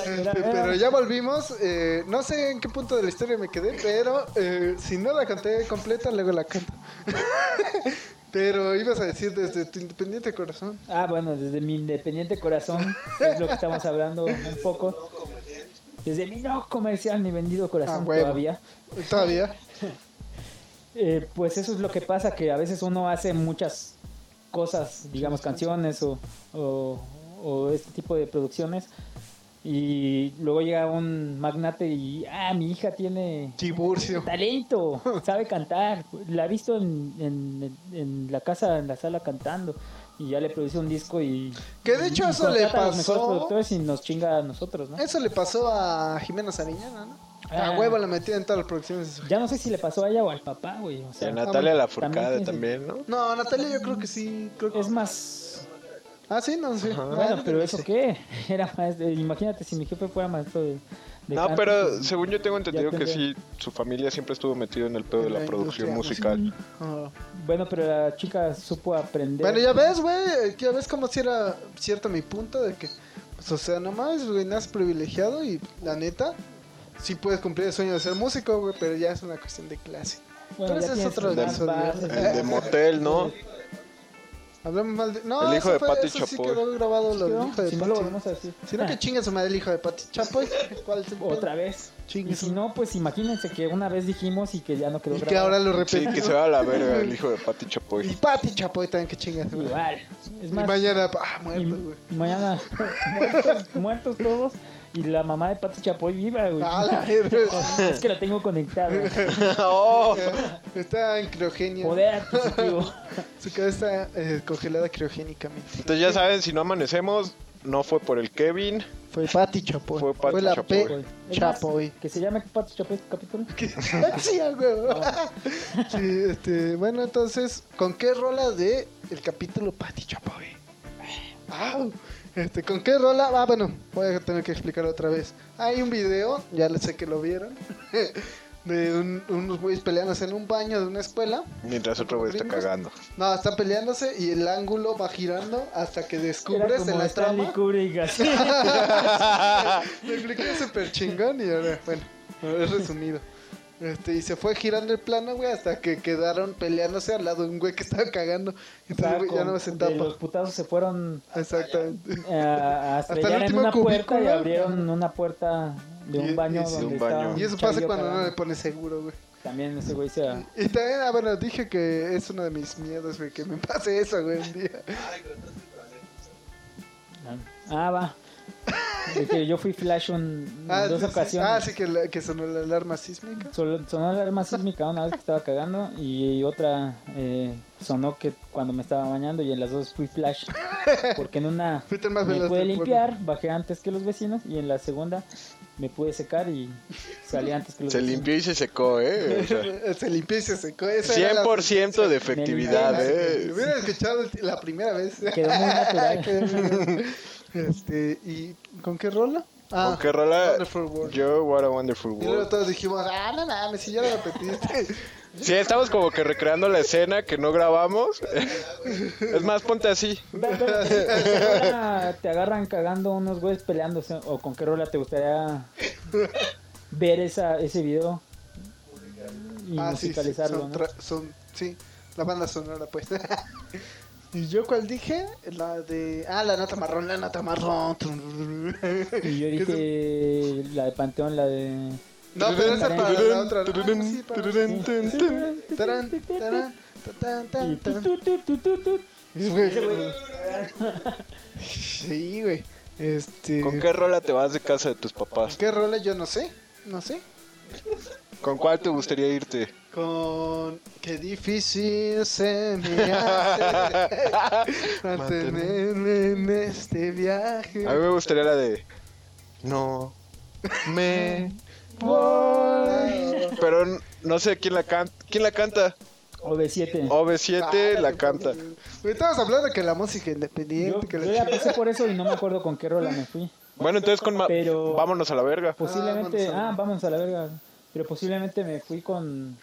S2: Este, pero ya volvimos. eh, no sé en qué punto de la historia me quedé, pero eh, si no la canté completa, luego la canto. *laughs* pero ibas a decir desde tu independiente corazón.
S3: Ah, bueno, desde mi independiente corazón, es lo que estamos hablando un poco. Desde mi no comercial ni vendido corazón
S2: Ah,
S3: todavía. *laughs*
S2: Todavía. *laughs*
S3: Eh, pues eso es lo que pasa, que a veces uno hace muchas cosas, digamos canciones o, o, o este tipo de producciones y luego llega un magnate y, ah, mi hija tiene
S2: Tiburcio. *laughs*
S3: talento, sabe cantar, la he visto en, en, en la casa, en la sala cantando y ya le produce un disco y...
S2: Que de hecho eso le
S3: contrata a los mejores
S2: pasó-
S3: productores y nos chinga a nosotros, ¿no?
S2: Eso le pasó a Jimena Sariñana, ¿no? A
S3: Ah.
S2: huevo la metía en todas las producciones
S3: Ya no sé si le pasó a ella o al papá, güey. O
S1: Y
S3: sea,
S1: a Natalia
S3: también
S1: Lafourcade
S3: tiene-
S1: también, ¿no?
S2: No, Natalia yo creo que sí. Creo que...
S3: Es más
S2: Ah, sí, no sé.
S3: Bueno, pero ¿eso qué? *laughs* Era maestro. Imagínate si mi jefe fuera maestro de. De
S1: No, pero
S3: pues,
S1: según yo tengo entendido que
S3: tendría-
S1: sí, su familia siempre estuvo metido en el pedo de la
S2: la
S1: producción musical.
S2: Ah.
S3: Bueno, pero la chica supo aprender.
S2: Bueno, ya ves, güey. Ya ves como si era cierto mi punto de que, pues, o sea, nomás, güey, naces privilegiado y la neta, sí puedes cumplir el sueño de ser músico, güey, pero ya es una cuestión de clase.
S3: Bueno,
S2: pero
S3: ya
S2: ese es otro episodio.
S3: bases,
S1: El de motel, ¿no? *laughs*
S2: Hablamos mal de. No,
S1: El hijo
S2: eso
S1: de
S2: fue-
S1: Pati
S2: eso sí
S1: Chapoy.
S2: quedó grabado lo del
S3: ¿no?
S2: hijo de
S3: Si no lo
S2: Pati.
S3: volvemos a decir.
S2: Sino que chinga su madre el hijo de Pati Chapoy. ¿Cuál es el pedo?
S3: Otra vez.
S2: Chingue
S3: Y si no, pues imagínense que una vez dijimos y que ya no quedó
S2: Y que
S3: grabado.
S2: ahora lo
S1: Sí,
S2: repetimos.
S1: que se va a la verga el *laughs* hijo de Pati
S2: Y
S1: Chapoy.
S2: Pati Chapoy también que chinga su madre.
S3: Igual. Es
S2: Y
S3: más,
S2: mañana, ah,
S3: y,
S2: muerto, güey.
S3: y mañana *laughs* muertos, muertos todos. Y la mamá de Pati Chapoy viva, güey.
S2: Ah, la.
S3: Es que la tengo conectada. *laughs*
S1: ¡Oh!
S2: Está en criogenia.
S3: Poder adquisitivo.
S2: Su cabeza está eh, congelada criogénicamente.
S1: Entonces ya saben, si no amanecemos, no fue por el Kevin,
S2: Fue Pati Chapoy.
S1: Fue Pati
S2: la
S1: Chapoy.
S2: P. Chapoy.
S3: Que se llame Pato Chapoy este capítulo. *laughs*
S2: sí, sí, este, bueno, entonces, ¿con qué rola de el capítulo Pati Chapoy? Au. Este, ¿con qué rola? Ah, bueno, voy a tener que explicar otra vez. Hay un video, ya les sé que lo vieron, *laughs* de un- unos güeyes peleándose en un baño de una escuela.
S1: mientras otro güey está cagando.
S2: No, están peleándose y el ángulo va girando hasta que descubres en
S3: como
S2: la
S3: Stanley
S2: trama. Me *laughs* expliqué súper chingón y ahora, bueno, es resumido. Este, y se fue girando el plano, güey, hasta que quedaron peleándose al lado de un güey que estaba cagando. Entonces, güey ya no se tapa.
S3: los putazos se fueron
S2: Exactamente.
S3: eh, a
S2: Hasta el
S3: en
S2: último
S3: una puerta y
S2: cubículo.
S3: abrieron una puerta de
S2: Y-
S3: un baño
S2: y
S3: donde
S1: un baño.
S3: estaba
S2: Y eso pasa cuando no
S3: cagando.
S2: le pones seguro, güey.
S3: También ese güey se...
S2: Y también, ah, bueno, dije que es uno de mis miedos, güey, que me *laughs* pase eso, güey, un día.
S3: Ah, va. De que yo fui flash un- en
S2: Ah,
S3: dos
S2: sí, sí.
S3: ocasiones.
S2: Ah, sí, que, la- que sonó la alarma sísmica.
S3: Sonó la alarma sísmica una vez que estaba cagando y otra eh, sonó que cuando me estaba bañando y en las dos fui flash. Porque en una *laughs* me pude limpiar, bajé antes que los vecinos y en la segunda me pude secar y salí antes que los
S1: Se
S3: vecinos.
S1: limpió y se secó, ¿eh? O sea,
S2: pueblo. *laughs* Se limpió y se secó. Esa era la
S1: 100% de efectividad,
S3: Me
S1: ¿eh?
S2: Lo hubiera escuchado la primera vez.
S3: Quedó muy natural. *laughs*
S2: Quedó muy. Este, ¿y con qué rola? Ah,
S1: ¿Con qué rola?
S2: Wonderful World.
S1: Yo, What a Wonderful
S2: Y luego
S1: World.
S2: todos dijimos, ah, no mames, si ya lo repetiste. *laughs*
S1: Sí, estamos como que recreando la escena que no grabamos. *laughs* Es más, ponte así.
S3: Ve- ve- ¿con qué rola te agarran cagando unos güeyes peleándose o con qué rola te gustaría ver esa, ese video y
S2: ah, sí, sí,
S3: musicalizarlo,
S2: son,
S3: ¿no?
S2: tra- son, sí, la banda sonora, pues. *laughs* ¿Y yo cuál dije? La de, ah, la nota marrón, la nota marrón.
S3: Y yo *laughs* dije la de Panteón, la de...
S2: No, pero esa para la otra. sí, güey. Este.
S1: ¿Con qué rola te vas de casa de tus papás?
S2: ¿Qué rola? Yo no sé. No sé.
S1: ¿Con cuál te gustaría irte?
S2: Con. Qué difícil se me hace *laughs* mantenerme en este viaje.
S1: A mí me gustaría la de... No me...
S2: Voy.
S1: Pero no sé quién la canta. ¿Quién la canta?
S3: OV7.
S1: OV7 la
S2: Ay,
S1: canta.
S2: Estamos hablando de que la música independiente.
S3: Yo,
S2: que la
S3: yo ya pasé por eso y no me acuerdo con qué rola me fui.
S1: Bueno, entonces con...
S3: Pero-
S1: Vámonos a la verga.
S3: Posiblemente,
S2: vamos a-
S3: ah, vamos a la verga. Pero posiblemente me fui con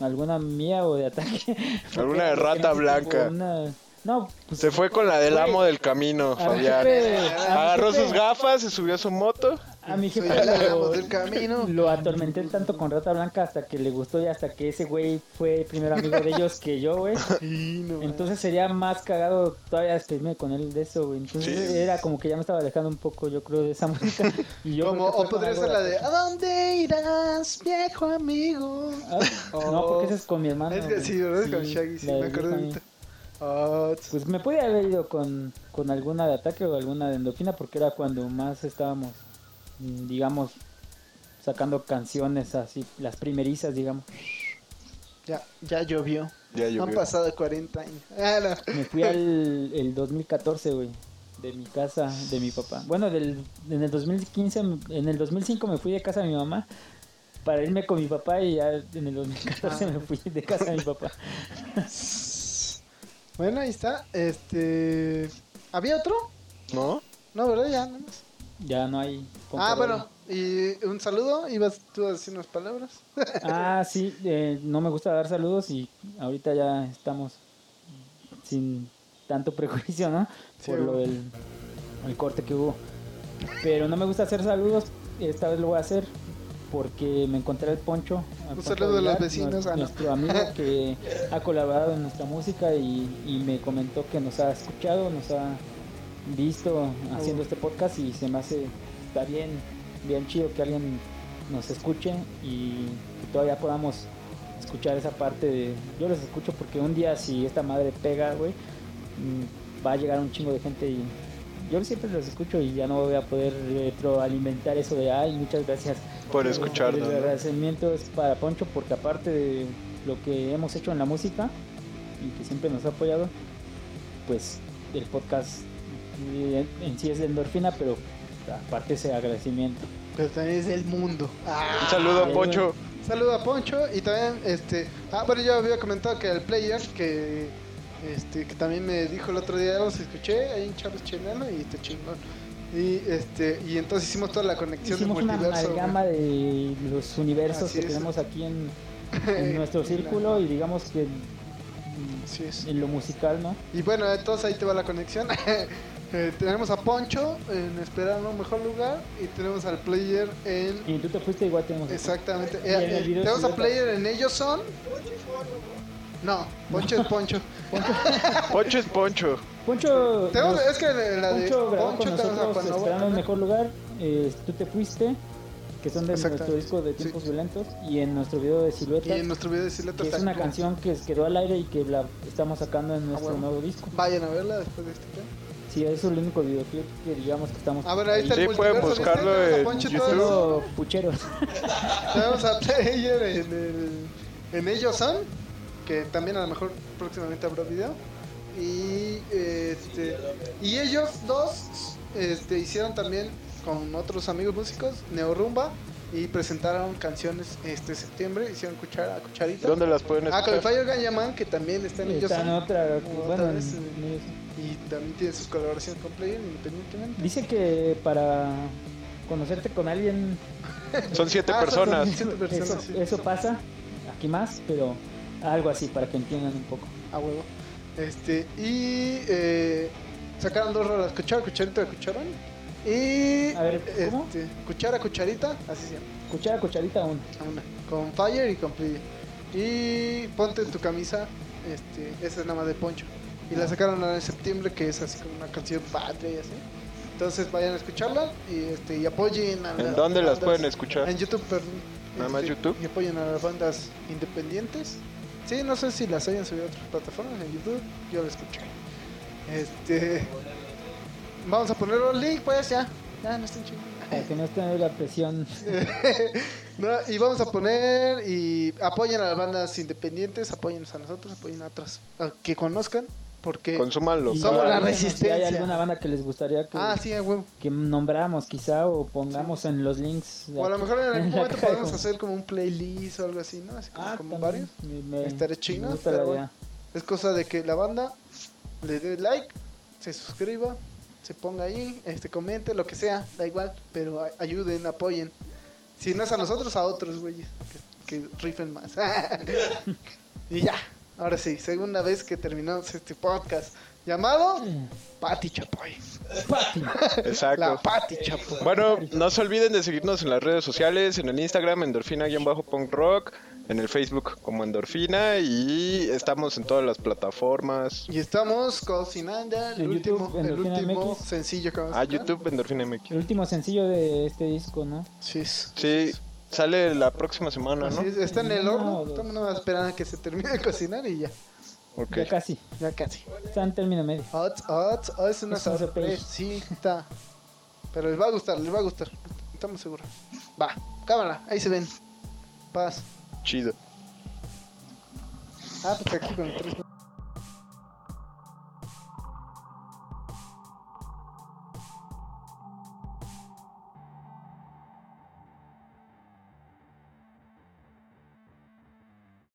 S3: alguna mía o de ataque. *laughs*
S1: Alguna de rata blanca.
S3: una- No, pues
S1: Se fue con la del amo del camino, Fabián. Agarró sus gafas, se subió a su moto.
S3: A mi jefe
S2: el
S3: lo,
S2: del camino.
S3: lo atormenté tanto con Rata Blanca hasta que le gustó y hasta que ese güey fue primero amigo de ellos que yo, güey. *laughs*
S2: Sí, no,
S3: Entonces sería más cagado todavía despedirme con él de eso, güey. Entonces
S1: Sí.
S3: era como que ya me estaba alejando un poco, yo creo, de esa música. *laughs* Y yo
S2: Como, o podría ser la de ¿A dónde irás, viejo amigo?
S3: Ah, No, porque ese es con mi hermano.
S2: Es que sí, ¿verdad? Con Shaggy, sí, me acuerdo. Ah.
S3: Pues me pude haber ido con, con alguna de ataque o alguna de endorfina porque era cuando más estábamos, digamos, sacando canciones así, las primerizas, digamos.
S2: ya, ya llovió.
S1: Ya
S2: Han
S1: llovió.
S2: pasado 40 años. Ah, no.
S3: Me fui al *laughs* el 2014, güey, de mi casa, de mi papá. Bueno, del, en el 2015, en el 2005 me fui de casa de mi mamá para irme con mi papá y ya en el 2014
S2: Ah.
S3: me fui de casa de mi papá.
S2: Bueno, ahí está. Este. ¿Había otro?
S1: ¿No?
S2: No, ¿verdad? Ya, nada más.
S3: Ya no hay...
S2: Ah, bueno. Y un saludo. ¿Ibas tú a decir unas palabras? *laughs*
S3: Ah, sí, eh, no me gusta dar saludos y ahorita ya estamos sin tanto prejuicio, ¿no?
S2: Sí,
S3: Por lo del el corte que hubo. Pero no me gusta hacer saludos, esta vez lo voy a hacer porque me encontré al Poncho. al Poncho
S2: saludo a los vecinos,
S3: nuestro,
S2: ah, no.
S3: nuestro amigo *laughs* que ha colaborado en nuestra música y, y me comentó que nos ha escuchado, nos ha visto haciendo este podcast y se me hace, está bien, bien chido que alguien nos escuche y que todavía podamos escuchar esa parte de... Yo los escucho porque un día si esta madre pega, güey, mm, va a llegar un chingo de gente y yo siempre los escucho y ya no voy a poder retroalimentar eso de, ay, muchas gracias.
S1: Por
S3: El
S1: escucharnos. ¿no?
S3: agradecimiento es para Poncho porque aparte de lo que hemos hecho en la música y que siempre nos ha apoyado, pues el podcast Y en, en sí es de endorfina, pero aparte ese agradecimiento.
S2: Pero también es del mundo. Ah.
S1: Un saludo a
S3: Ay,
S1: Poncho.
S2: Saludo a Poncho y también este ah bueno yo había comentado que el player que este que también me dijo el otro día los escuché ahí en Charles Chenano y este chingón y este y entonces hicimos toda la conexión
S3: Hicimos una
S2: multiverso
S3: amalgama de los universos
S2: Así
S3: que
S2: es.
S3: tenemos aquí en, *laughs* en nuestro círculo y digamos que en,
S2: es.
S3: en lo musical, ¿no?
S2: y bueno entonces ahí te va la conexión *laughs* Eh, tenemos a Poncho en esperar un mejor lugar y tenemos al player en
S3: Y tú te fuiste igual tenemos.
S2: exactamente
S3: Y en
S2: Eh, eh, tenemos a player en ellos son no Poncho es Poncho
S1: Poncho *laughs* es Poncho.
S3: Poncho,
S2: tenemos,
S3: nos-
S2: es que la de
S3: Poncho grabó
S2: Poncho
S3: con
S2: tenemos a
S3: nosotros esperando
S2: Novoa.
S3: mejor lugar. eh, tú te fuiste, que son de
S2: Exactamente.
S3: nuestro disco de
S2: Sí.
S3: tiempos violentos. Y en nuestro video de
S2: y
S3: silueta,
S2: en nuestro video de Silueta
S3: que es una canción que quedó al aire y que la estamos sacando en nuestro
S2: bueno.
S3: nuevo disco.
S2: Vayan a verla después de este tema.
S3: Sí, eso es el único videoclip que digamos que estamos.
S2: A ver, ahí está el
S1: Sí, pueden buscarlo en YouTube.
S3: pucheros. *laughs*
S2: Tenemos a Player en, el, en Ellos Son, que también a lo mejor próximamente habrá video. Y, este, y ellos dos este, hicieron también con otros amigos músicos Neorumba y presentaron canciones este septiembre. Hicieron cuchara, cucharita.
S1: ¿Dónde las pueden
S2: Ah, con el
S1: escuchar?
S2: Fire Ganyaman, que también está en Ellos
S3: Está en
S2: Son.
S3: otra. Bueno, en-
S2: vez,
S3: en ellos.
S2: Y también tiene sus colaboraciones con Player independientemente.
S3: Dice que para conocerte con alguien. *laughs*
S1: Son siete
S2: Ah, son
S1: personas.
S2: siete personas,
S3: Eso,
S2: sí.
S3: eso pasa. Aquí más, pero algo así para que entiendan un poco.
S2: A huevo. Este, y eh, sacaron dos rolas, cuchara, cucharita, cucharón. Y.
S3: A ver, ¿cómo?
S2: este, cuchara, cucharita, así se llama.
S3: Cuchara, cucharita, uno.
S2: Una. Con Fire y con Player. Y ponte en tu camisa, este, esa es nada más de Poncho. Y la sacaron ahora en septiembre, que es así como una canción patria y así. Entonces vayan a escucharla y, este, y apoyen a
S1: ¿En
S2: las
S1: dónde las
S2: bandas-
S1: pueden escuchar?
S2: En YouTube, perdón.
S1: ¿Nada más
S2: Este,
S1: YouTube?
S2: Y apoyen a las bandas independientes. Sí, no sé si las hayan subido a otras plataformas en YouTube. Yo las escuché. Este. Vamos a poner un link, pues ya. Ya, no estén chingando.
S3: Para que no esté la presión. *laughs*
S2: No, y vamos a poner y apoyen a las bandas independientes, apoyen a nosotros, apoyen a otras a que conozcan, porque
S1: Consúmanlo.
S3: Y
S2: Somos la
S3: díganos Si
S2: resistencia.
S3: hay alguna banda que les gustaría que,
S2: ah, sí, a huevo.
S3: que nombramos, quizá, o pongamos en los links.
S2: O a lo mejor en algún *laughs* momento podemos hacer como un playlist o algo así, ¿no? Así como,
S3: Ah,
S2: como varios. bueno.
S3: idea.
S2: Es cosa de que la banda le dé like, se suscriba, se ponga ahí, este comente, lo que sea, da igual, pero ayuden, apoyen. Si no es a nosotros, a otros güeyes que, que rifen más. *laughs* y ya, ahora sí, segunda vez que terminamos este podcast llamado Pati Chapoy.
S3: Pati. *laughs*
S2: La
S1: Exacto.
S2: Pati Chapoy.
S1: Bueno, no se olviden de seguirnos en las redes sociales, en el Instagram, endorfina-punk rock, en el Facebook como endorfina y estamos en todas las plataformas.
S2: Y estamos cocinando el
S3: En
S2: último,
S3: YouTube,
S2: el último
S3: MX.
S2: sencillo que vamos a
S1: Ah. YouTube, endorfina MX.
S3: El último sencillo de este disco, ¿no?
S2: Sí,
S1: Sí, sale la próxima semana, ¿no?
S2: Es, está en el
S3: No,
S2: horno. Estamos nada más esperando a que se termine de cocinar y ya.
S1: Ok.
S3: Ya casi.
S2: Ya casi.
S3: Está en término medio.
S2: Hot, hot, oh, es una está. Pero les va a gustar, les va a gustar. Estamos seguros. Va, cámara, ahí se ven. Paz.
S1: Chido.
S2: Ah, pues aquí con tres.